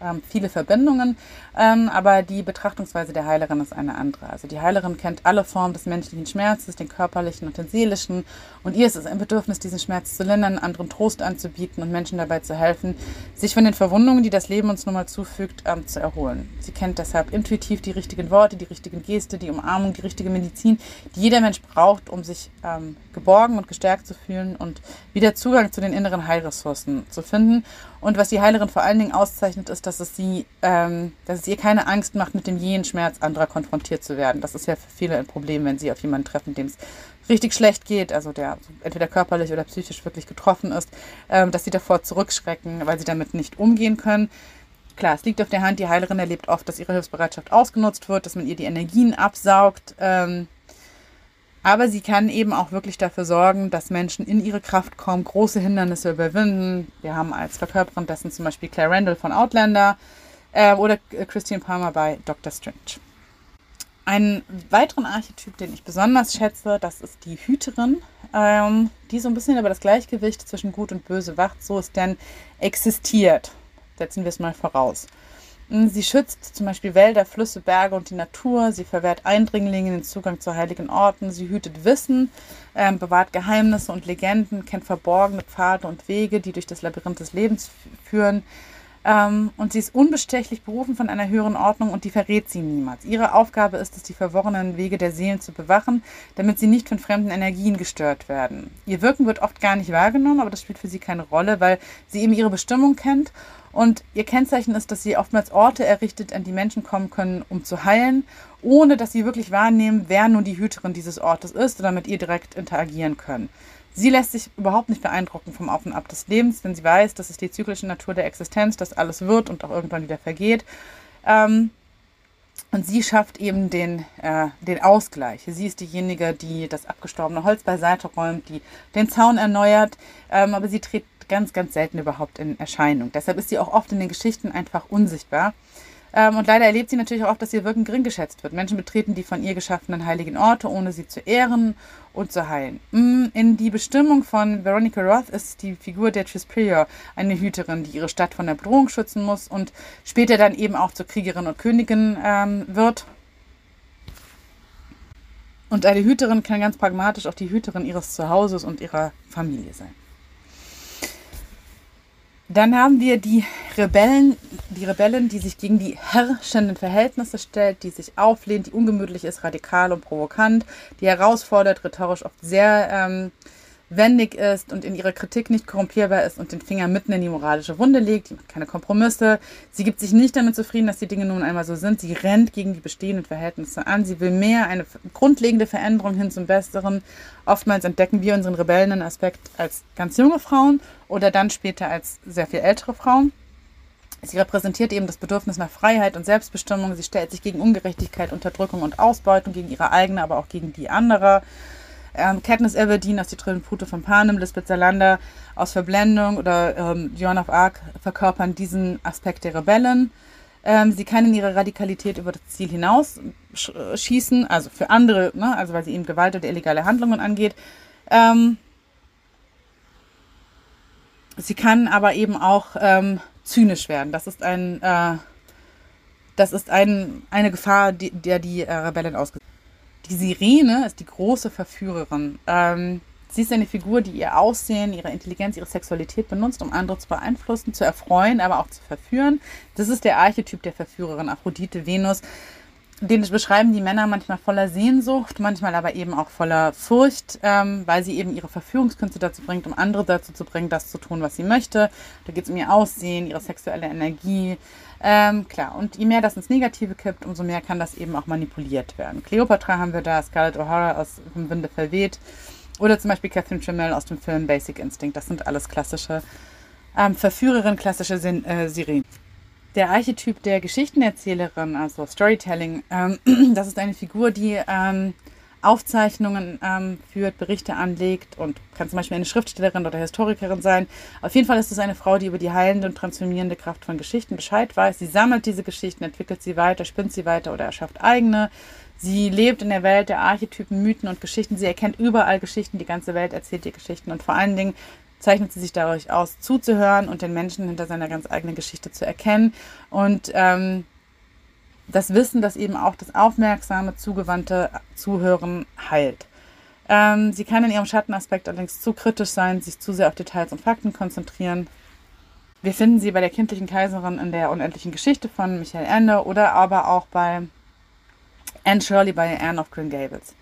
ähm, viele Verbindungen, ähm, aber die Betrachtungsweise der Heilerin ist eine andere. Also die Heilerin kennt alle Formen des menschlichen Schmerzes, den körperlichen und den seelischen, und ihr ist es ein Bedürfnis, diesen Schmerz zu lindern, anderen Trost anzubieten und Menschen dabei zu helfen, sich von den Verwundungen, die das Leben uns nun mal zufügt, ähm, zu erholen. Sie kennt deshalb intuitiv die richtigen Worte, die richtigen Geste, die Umarmung, die richtige Medizin, die jeder Mensch braucht, um sich ähm, geborgen und gestärkt zu fühlen und wieder Zugang zu den inneren Heilressourcen zu finden. Und was die Heilerin vor allen Dingen auszeichnet, ist, dass es sie, ähm, dass es ihr keine Angst macht, mit dem jähen Schmerz anderer konfrontiert zu werden. Das ist ja für viele ein Problem, wenn sie auf jemanden treffen, dem es richtig schlecht geht, also der entweder körperlich oder psychisch wirklich getroffen ist, ähm, dass sie davor zurückschrecken, weil sie damit nicht umgehen können. Klar, es liegt auf der Hand, die Heilerin erlebt oft, dass ihre Hilfsbereitschaft ausgenutzt wird, dass man ihr die Energien absaugt. Ähm, aber sie kann eben auch wirklich dafür sorgen, dass Menschen in ihre Kraft kommen, große Hindernisse überwinden. Wir haben als Verkörperin dessen zum Beispiel Claire Randall von Outlander äh, oder Christine Palmer bei Doctor Strange. Einen weiteren Archetyp, den ich besonders schätze, das ist die Hüterin, ähm, die so ein bisschen über das Gleichgewicht zwischen Gut und Böse wacht, so es denn existiert. Setzen wir es mal voraus. Hm, sie schützt zum Beispiel Wälder, Flüsse, Berge und die Natur. Sie verwehrt Eindringlingen den Zugang zu heiligen Orten. Sie hütet Wissen, ähm, bewahrt Geheimnisse und Legenden, kennt verborgene Pfade und Wege, die durch das Labyrinth des Lebens führen. Ähm, und sie ist unbestechlich berufen von einer höheren Ordnung und die verrät sie niemals. Ihre Aufgabe ist es, die verworrenen Wege der Seelen zu bewachen, damit sie nicht von fremden Energien gestört werden. Ihr Wirken wird oft gar nicht wahrgenommen, aber das spielt für sie keine Rolle, weil sie eben ihre Bestimmung kennt. Und ihr Kennzeichen ist, dass sie oftmals Orte errichtet, an die Menschen kommen können, um zu heilen, ohne dass sie wirklich wahrnehmen, wer nun die Hüterin dieses Ortes ist oder mit ihr direkt interagieren können. Sie lässt sich überhaupt nicht beeindrucken vom Auf und Ab des Lebens, denn sie weiß, das ist die zyklische Natur der Existenz, dass alles wird und auch irgendwann wieder vergeht. Ähm, und sie schafft eben den, äh, den Ausgleich. Sie ist diejenige, die das abgestorbene Holz beiseite räumt, die den Zaun erneuert, ähm, aber sie tritt ganz, ganz selten überhaupt in Erscheinung. Deshalb ist sie auch oft in den Geschichten einfach unsichtbar. Ähm, und leider erlebt sie natürlich auch dass ihr Wirken gering geschätzt wird. Menschen betreten die von ihr geschaffenen heiligen Orte, ohne sie zu ehren und zu heilen. Mm, in die Bestimmung von Veronica Roth ist die Figur der Prior eine Hüterin, die ihre Stadt von der Bedrohung schützen muss und später dann eben auch zur Kriegerin und Königin ähm, wird. Und eine Hüterin kann ganz pragmatisch auch die Hüterin ihres Zuhauses und ihrer Familie sein. Dann haben wir die Rebellen, die Rebellen, die sich gegen die herrschenden Verhältnisse stellt, die sich auflehnt, die ungemütlich ist, radikal und provokant, die herausfordert, rhetorisch oft sehr ähm, wendig ist und in ihrer Kritik nicht korrumpierbar ist und den Finger mitten in die moralische Wunde legt. Die macht keine Kompromisse. Sie gibt sich nicht damit zufrieden, dass die Dinge nun einmal so sind. Sie rennt gegen die bestehenden Verhältnisse an. Sie will mehr, eine grundlegende Veränderung hin zum Besseren. Oftmals entdecken wir unseren rebellenden Aspekt als ganz junge Frauen oder dann später als sehr viel ältere Frauen. Sie repräsentiert eben das Bedürfnis nach Freiheit und Selbstbestimmung. Sie stellt sich gegen Ungerechtigkeit, Unterdrückung und Ausbeutung, gegen ihre eigene, aber auch gegen die anderer ähm, Katniss Everdeen aus Die Trillipute von Panem, Lisbeth Salander aus Verblendung oder ähm, Joan of Arc verkörpern diesen Aspekt der Rebellen. Ähm, sie kann in ihrer Radikalität über das Ziel hinaus äh, schießen, also für andere, ne, also weil sie eben Gewalt oder illegale Handlungen angeht. Ähm, sie kann aber eben auch ähm, zynisch werden. Das ist ein, äh, das ist ein, eine Gefahr, die, der die äh, Rebellen ausgesetzt die Sirene ist die große Verführerin. Ähm, sie ist eine Figur, die ihr Aussehen, ihre Intelligenz, ihre Sexualität benutzt, um andere zu beeinflussen, zu erfreuen, aber auch zu verführen. Das ist der Archetyp der Verführerin, Aphrodite, Venus. Den beschreiben die Männer manchmal voller Sehnsucht, manchmal aber eben auch voller Furcht, ähm, weil sie eben ihre Verführungskünste dazu bringt, um andere dazu zu bringen, das zu tun, was sie möchte. Da geht es um ihr Aussehen, ihre sexuelle Energie, ähm, klar, und je mehr das ins Negative kippt, umso mehr kann das eben auch manipuliert werden. Cleopatra haben wir da, Scarlett O'Hara aus Vom Winde verweht oder zum Beispiel Catherine Tramell aus dem Film Basic Instinct. Das sind alles klassische ähm, Verführerinnen, klassische äh, Sirenen. Der Archetyp der Geschichtenerzählerin, also Storytelling, ähm, [CLEARS THROAT] das ist eine Figur, die ähm, Aufzeichnungen ähm, führt, Berichte anlegt und kann zum Beispiel eine Schriftstellerin oder Historikerin sein. Auf jeden Fall ist es eine Frau, die über die heilende und transformierende Kraft von Geschichten Bescheid weiß. Sie sammelt diese Geschichten, entwickelt sie weiter, spinnt sie weiter oder erschafft eigene. Sie lebt in der Welt der Archetypen, Mythen und Geschichten. Sie erkennt überall Geschichten, die ganze Welt erzählt ihr Geschichten und vor allen Dingen zeichnet sie sich dadurch aus, zuzuhören und den Menschen hinter seiner ganz eigenen Geschichte zu erkennen. Und ähm, das Wissen, dass eben auch das aufmerksame, zugewandte Zuhören heilt. Ähm, sie kann in ihrem Schattenaspekt allerdings zu kritisch sein, sich zu sehr auf Details und Fakten konzentrieren. Wir finden sie bei der kindlichen Kaiserin in der unendlichen Geschichte von Michael Ende oder aber auch bei Anne Shirley bei Anne of Green Gables.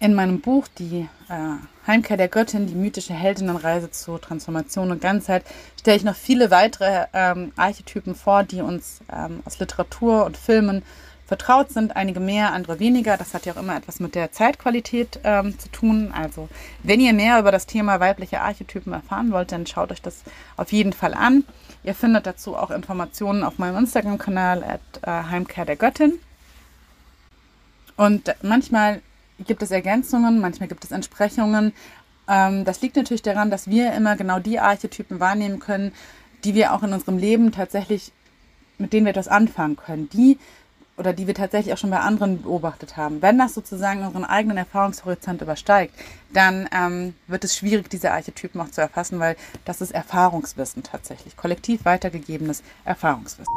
In meinem Buch Die äh, Heimkehr der Göttin, die mythische Heldinnenreise zur Transformation und Ganzheit, stelle ich noch viele weitere ähm, Archetypen vor, die uns ähm, aus Literatur und Filmen vertraut sind. Einige mehr, andere weniger. Das hat ja auch immer etwas mit der Zeitqualität ähm, zu tun. Also, wenn ihr mehr über das Thema weibliche Archetypen erfahren wollt, dann schaut euch das auf jeden Fall an. Ihr findet dazu auch Informationen auf meinem Instagram-Kanal at äh, Heimkehr der Göttin. Und manchmal gibt es Ergänzungen, manchmal gibt es Entsprechungen. Ähm, das liegt natürlich daran, dass wir immer genau die Archetypen wahrnehmen können, die wir auch in unserem Leben tatsächlich, mit denen wir etwas anfangen können. Die oder die wir tatsächlich auch schon bei anderen beobachtet haben. Wenn das sozusagen unseren eigenen Erfahrungshorizont übersteigt, dann ähm, wird es schwierig, diese Archetypen auch zu erfassen, weil das ist Erfahrungswissen tatsächlich, kollektiv weitergegebenes Erfahrungswissen.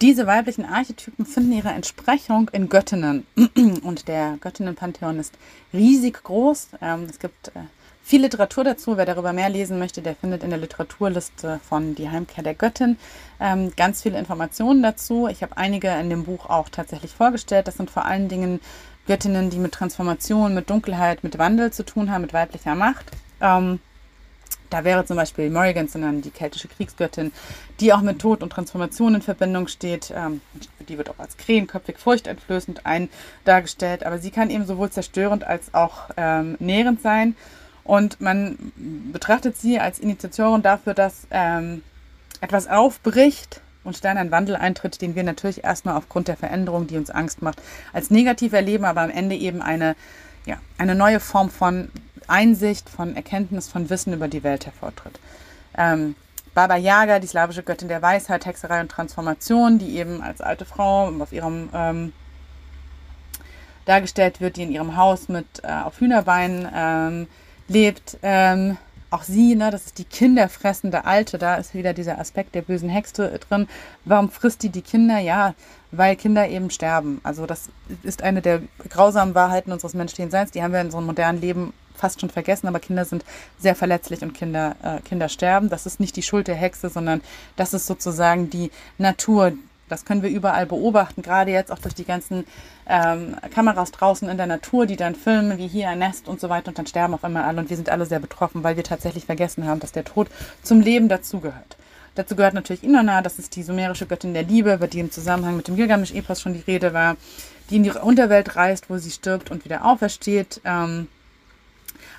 Diese weiblichen Archetypen finden ihre Entsprechung in Göttinnen. [CLEARS THROAT] Und der Göttinnenpantheon ist riesig groß. Ähm, es gibt äh, viel Literatur dazu. Wer darüber mehr lesen möchte, der findet in der Literaturliste von Die Heimkehr der Göttin ähm, ganz viele Informationen dazu. Ich habe einige in dem Buch auch tatsächlich vorgestellt. Das sind vor allen Dingen Göttinnen, die mit Transformation, mit Dunkelheit, mit Wandel zu tun haben, mit weiblicher Macht. Ähm, da wäre zum Beispiel Morrigan, sondern die keltische Kriegsgöttin, die auch mit Tod und Transformation in Verbindung steht. Ähm, die wird auch als krähenköpfig, furchteinflößend ein dargestellt, aber sie kann eben sowohl zerstörend als auch ähm, nährend sein. Und man betrachtet sie als Initiatorin dafür, dass ähm, etwas aufbricht und dann ein Wandel eintritt, den wir natürlich erstmal aufgrund der Veränderung, die uns Angst macht, als negativ erleben, aber am Ende eben eine, ja, eine neue Form von Einsicht, von Erkenntnis, von Wissen über die Welt hervortritt. Ähm, Baba Yaga, die slawische Göttin der Weisheit, Hexerei und Transformation, die eben als alte Frau auf ihrem ähm, dargestellt wird, die in ihrem Haus mit äh, auf Hühnerbeinen ähm, lebt. Ähm, auch sie, ne, das ist die kinderfressende Alte, da ist wieder dieser Aspekt der bösen Hexe drin. Warum frisst die die Kinder? Ja, weil Kinder eben sterben. Also das ist eine der grausamen Wahrheiten unseres menschlichen Seins. Die haben wir in unserem modernen Leben fast schon vergessen, aber Kinder sind sehr verletzlich und Kinder, äh, Kinder sterben. Das ist nicht die Schuld der Hexe, sondern das ist sozusagen die Natur. Das können wir überall beobachten, gerade jetzt auch durch die ganzen ähm, Kameras draußen in der Natur, die dann filmen, wie hier ein Nest und so weiter und dann sterben auf einmal alle und wir sind alle sehr betroffen, weil wir tatsächlich vergessen haben, dass der Tod zum Leben dazugehört. Dazu gehört natürlich Inanna, das ist die sumerische Göttin der Liebe, über die im Zusammenhang mit dem Gilgamesch-Epos schon die Rede war, die in die Unterwelt reist, wo sie stirbt und wieder aufersteht. Ähm,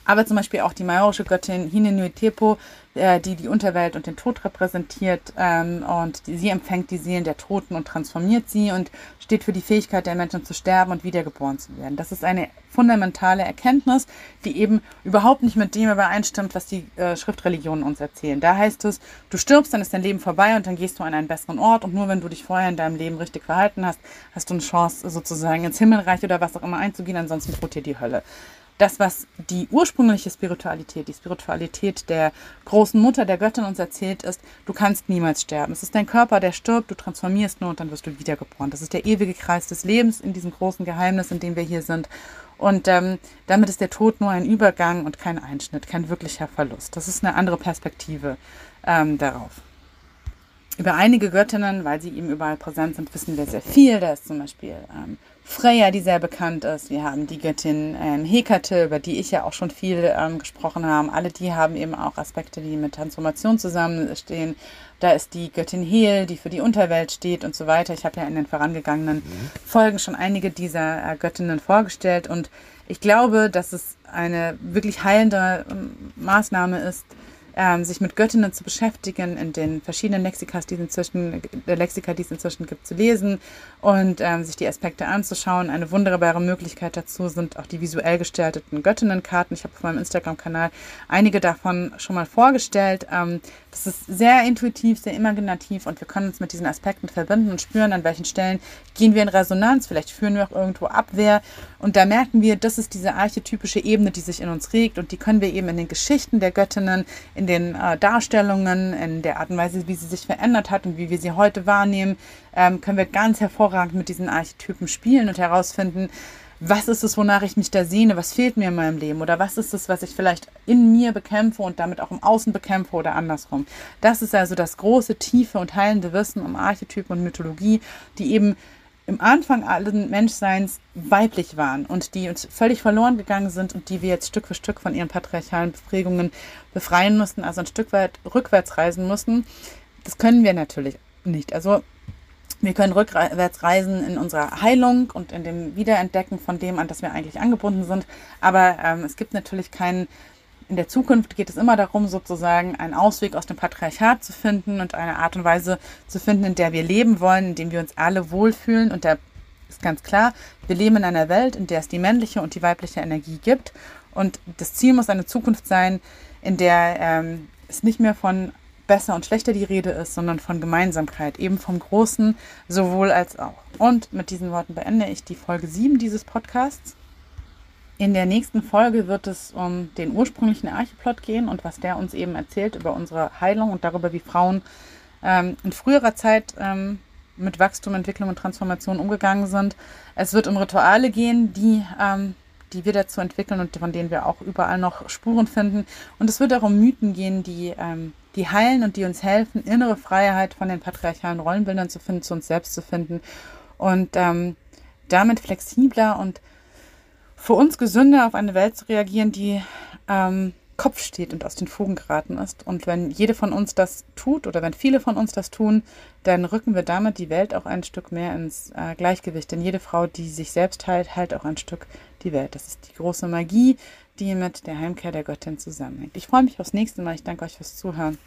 aber zum Beispiel auch die majorische Göttin Hinenuitepo, äh, die die Unterwelt und den Tod repräsentiert ähm, und die, sie empfängt die Seelen der Toten und transformiert sie und steht für die Fähigkeit der Menschen zu sterben und wiedergeboren zu werden. Das ist eine fundamentale Erkenntnis, die eben überhaupt nicht mit dem übereinstimmt, was die äh, Schriftreligionen uns erzählen. Da heißt es, du stirbst, dann ist dein Leben vorbei und dann gehst du an einen besseren Ort und nur wenn du dich vorher in deinem Leben richtig verhalten hast, hast du eine Chance sozusagen ins Himmelreich oder was auch immer einzugehen, ansonsten droht dir die Hölle das, was die ursprüngliche Spiritualität, die Spiritualität der großen Mutter, der Göttin uns erzählt, ist, du kannst niemals sterben. Es ist dein Körper, der stirbt, du transformierst nur und dann wirst du wiedergeboren. Das ist der ewige Kreis des Lebens in diesem großen Geheimnis, in dem wir hier sind. Und ähm, damit ist der Tod nur ein Übergang und kein Einschnitt, kein wirklicher Verlust. Das ist eine andere Perspektive ähm, darauf. Über einige Göttinnen, weil sie eben überall präsent sind, wissen wir sehr viel. Da ist zum Beispiel ähm, Freya, die sehr bekannt ist. Wir haben die Göttin ähm, Hekate, über die ich ja auch schon viel ähm, gesprochen habe. Alle die haben eben auch Aspekte, die mit Transformation zusammenstehen. Da ist die Göttin Hel, die für die Unterwelt steht und so weiter. Ich habe ja in den vorangegangenen mhm. Folgen schon einige dieser äh, Göttinnen vorgestellt und ich glaube, dass es eine wirklich heilende ähm, Maßnahme ist, ähm, sich mit Göttinnen zu beschäftigen, in den verschiedenen Lexikas, die es inzwischen, äh, Lexika, die es inzwischen gibt, zu lesen und ähm, sich die Aspekte anzuschauen. Eine wunderbare Möglichkeit dazu sind auch die visuell gestalteten Göttinnenkarten. Ich habe auf meinem Instagram-Kanal einige davon schon mal vorgestellt. Ähm, das ist sehr intuitiv, sehr imaginativ und wir können uns mit diesen Aspekten verbinden und spüren, an welchen Stellen gehen wir in Resonanz. Vielleicht führen wir auch irgendwo Abwehr und da merken wir, das ist diese archetypische Ebene, die sich in uns regt und die können wir eben in den Geschichten der Göttinnen, in den äh, Darstellungen, in der Art und Weise, wie sie sich verändert hat und wie wir sie heute wahrnehmen, ähm, können wir ganz hervorragend mit diesen Archetypen spielen und herausfinden, was ist es, wonach ich mich da sehne, was fehlt mir in meinem Leben oder was ist es, was ich vielleicht in mir bekämpfe und damit auch im Außen bekämpfe oder andersrum. Das ist also das große, tiefe und heilende Wissen um Archetypen und Mythologie, die eben im Anfang allen Menschseins weiblich waren und die uns völlig verloren gegangen sind und die wir jetzt Stück für Stück von ihren patriarchalen Befrägungen befreien mussten, also ein Stück weit rückwärts reisen mussten. Das können wir natürlich nicht. Also wir können rückwärts reisen in unserer Heilung und in dem Wiederentdecken von dem, an das wir eigentlich angebunden sind. Aber ähm, es gibt natürlich keinen in der Zukunft geht es immer darum, sozusagen einen Ausweg aus dem Patriarchat zu finden und eine Art und Weise zu finden, in der wir leben wollen, in dem wir uns alle wohlfühlen. Und da ist ganz klar, wir leben in einer Welt, in der es die männliche und die weibliche Energie gibt. Und das Ziel muss eine Zukunft sein, in der ähm, es nicht mehr von besser und schlechter die Rede ist, sondern von Gemeinsamkeit, eben vom Großen sowohl als auch. Und mit diesen Worten beende ich die Folge 7 dieses Podcasts. In der nächsten Folge wird es um den ursprünglichen Archeplot gehen und was der uns eben erzählt über unsere Heilung und darüber, wie Frauen ähm, in früherer Zeit ähm, mit Wachstum, Entwicklung und Transformation umgegangen sind. Es wird um Rituale gehen, die, ähm, die wir dazu entwickeln und von denen wir auch überall noch Spuren finden. Und es wird auch um Mythen gehen, die, ähm, die heilen und die uns helfen, innere Freiheit von den patriarchalen Rollenbildern zu finden, zu uns selbst zu finden und ähm, damit flexibler und für uns gesünder auf eine Welt zu reagieren, die ähm, Kopf steht und aus den Fugen geraten ist. Und wenn jede von uns das tut oder wenn viele von uns das tun, dann rücken wir damit die Welt auch ein Stück mehr ins äh, Gleichgewicht. Denn jede Frau, die sich selbst heilt, heilt auch ein Stück die Welt. Das ist die große Magie, die mit der Heimkehr der Göttin zusammenhängt. Ich freue mich aufs nächste Mal. Ich danke euch fürs Zuhören.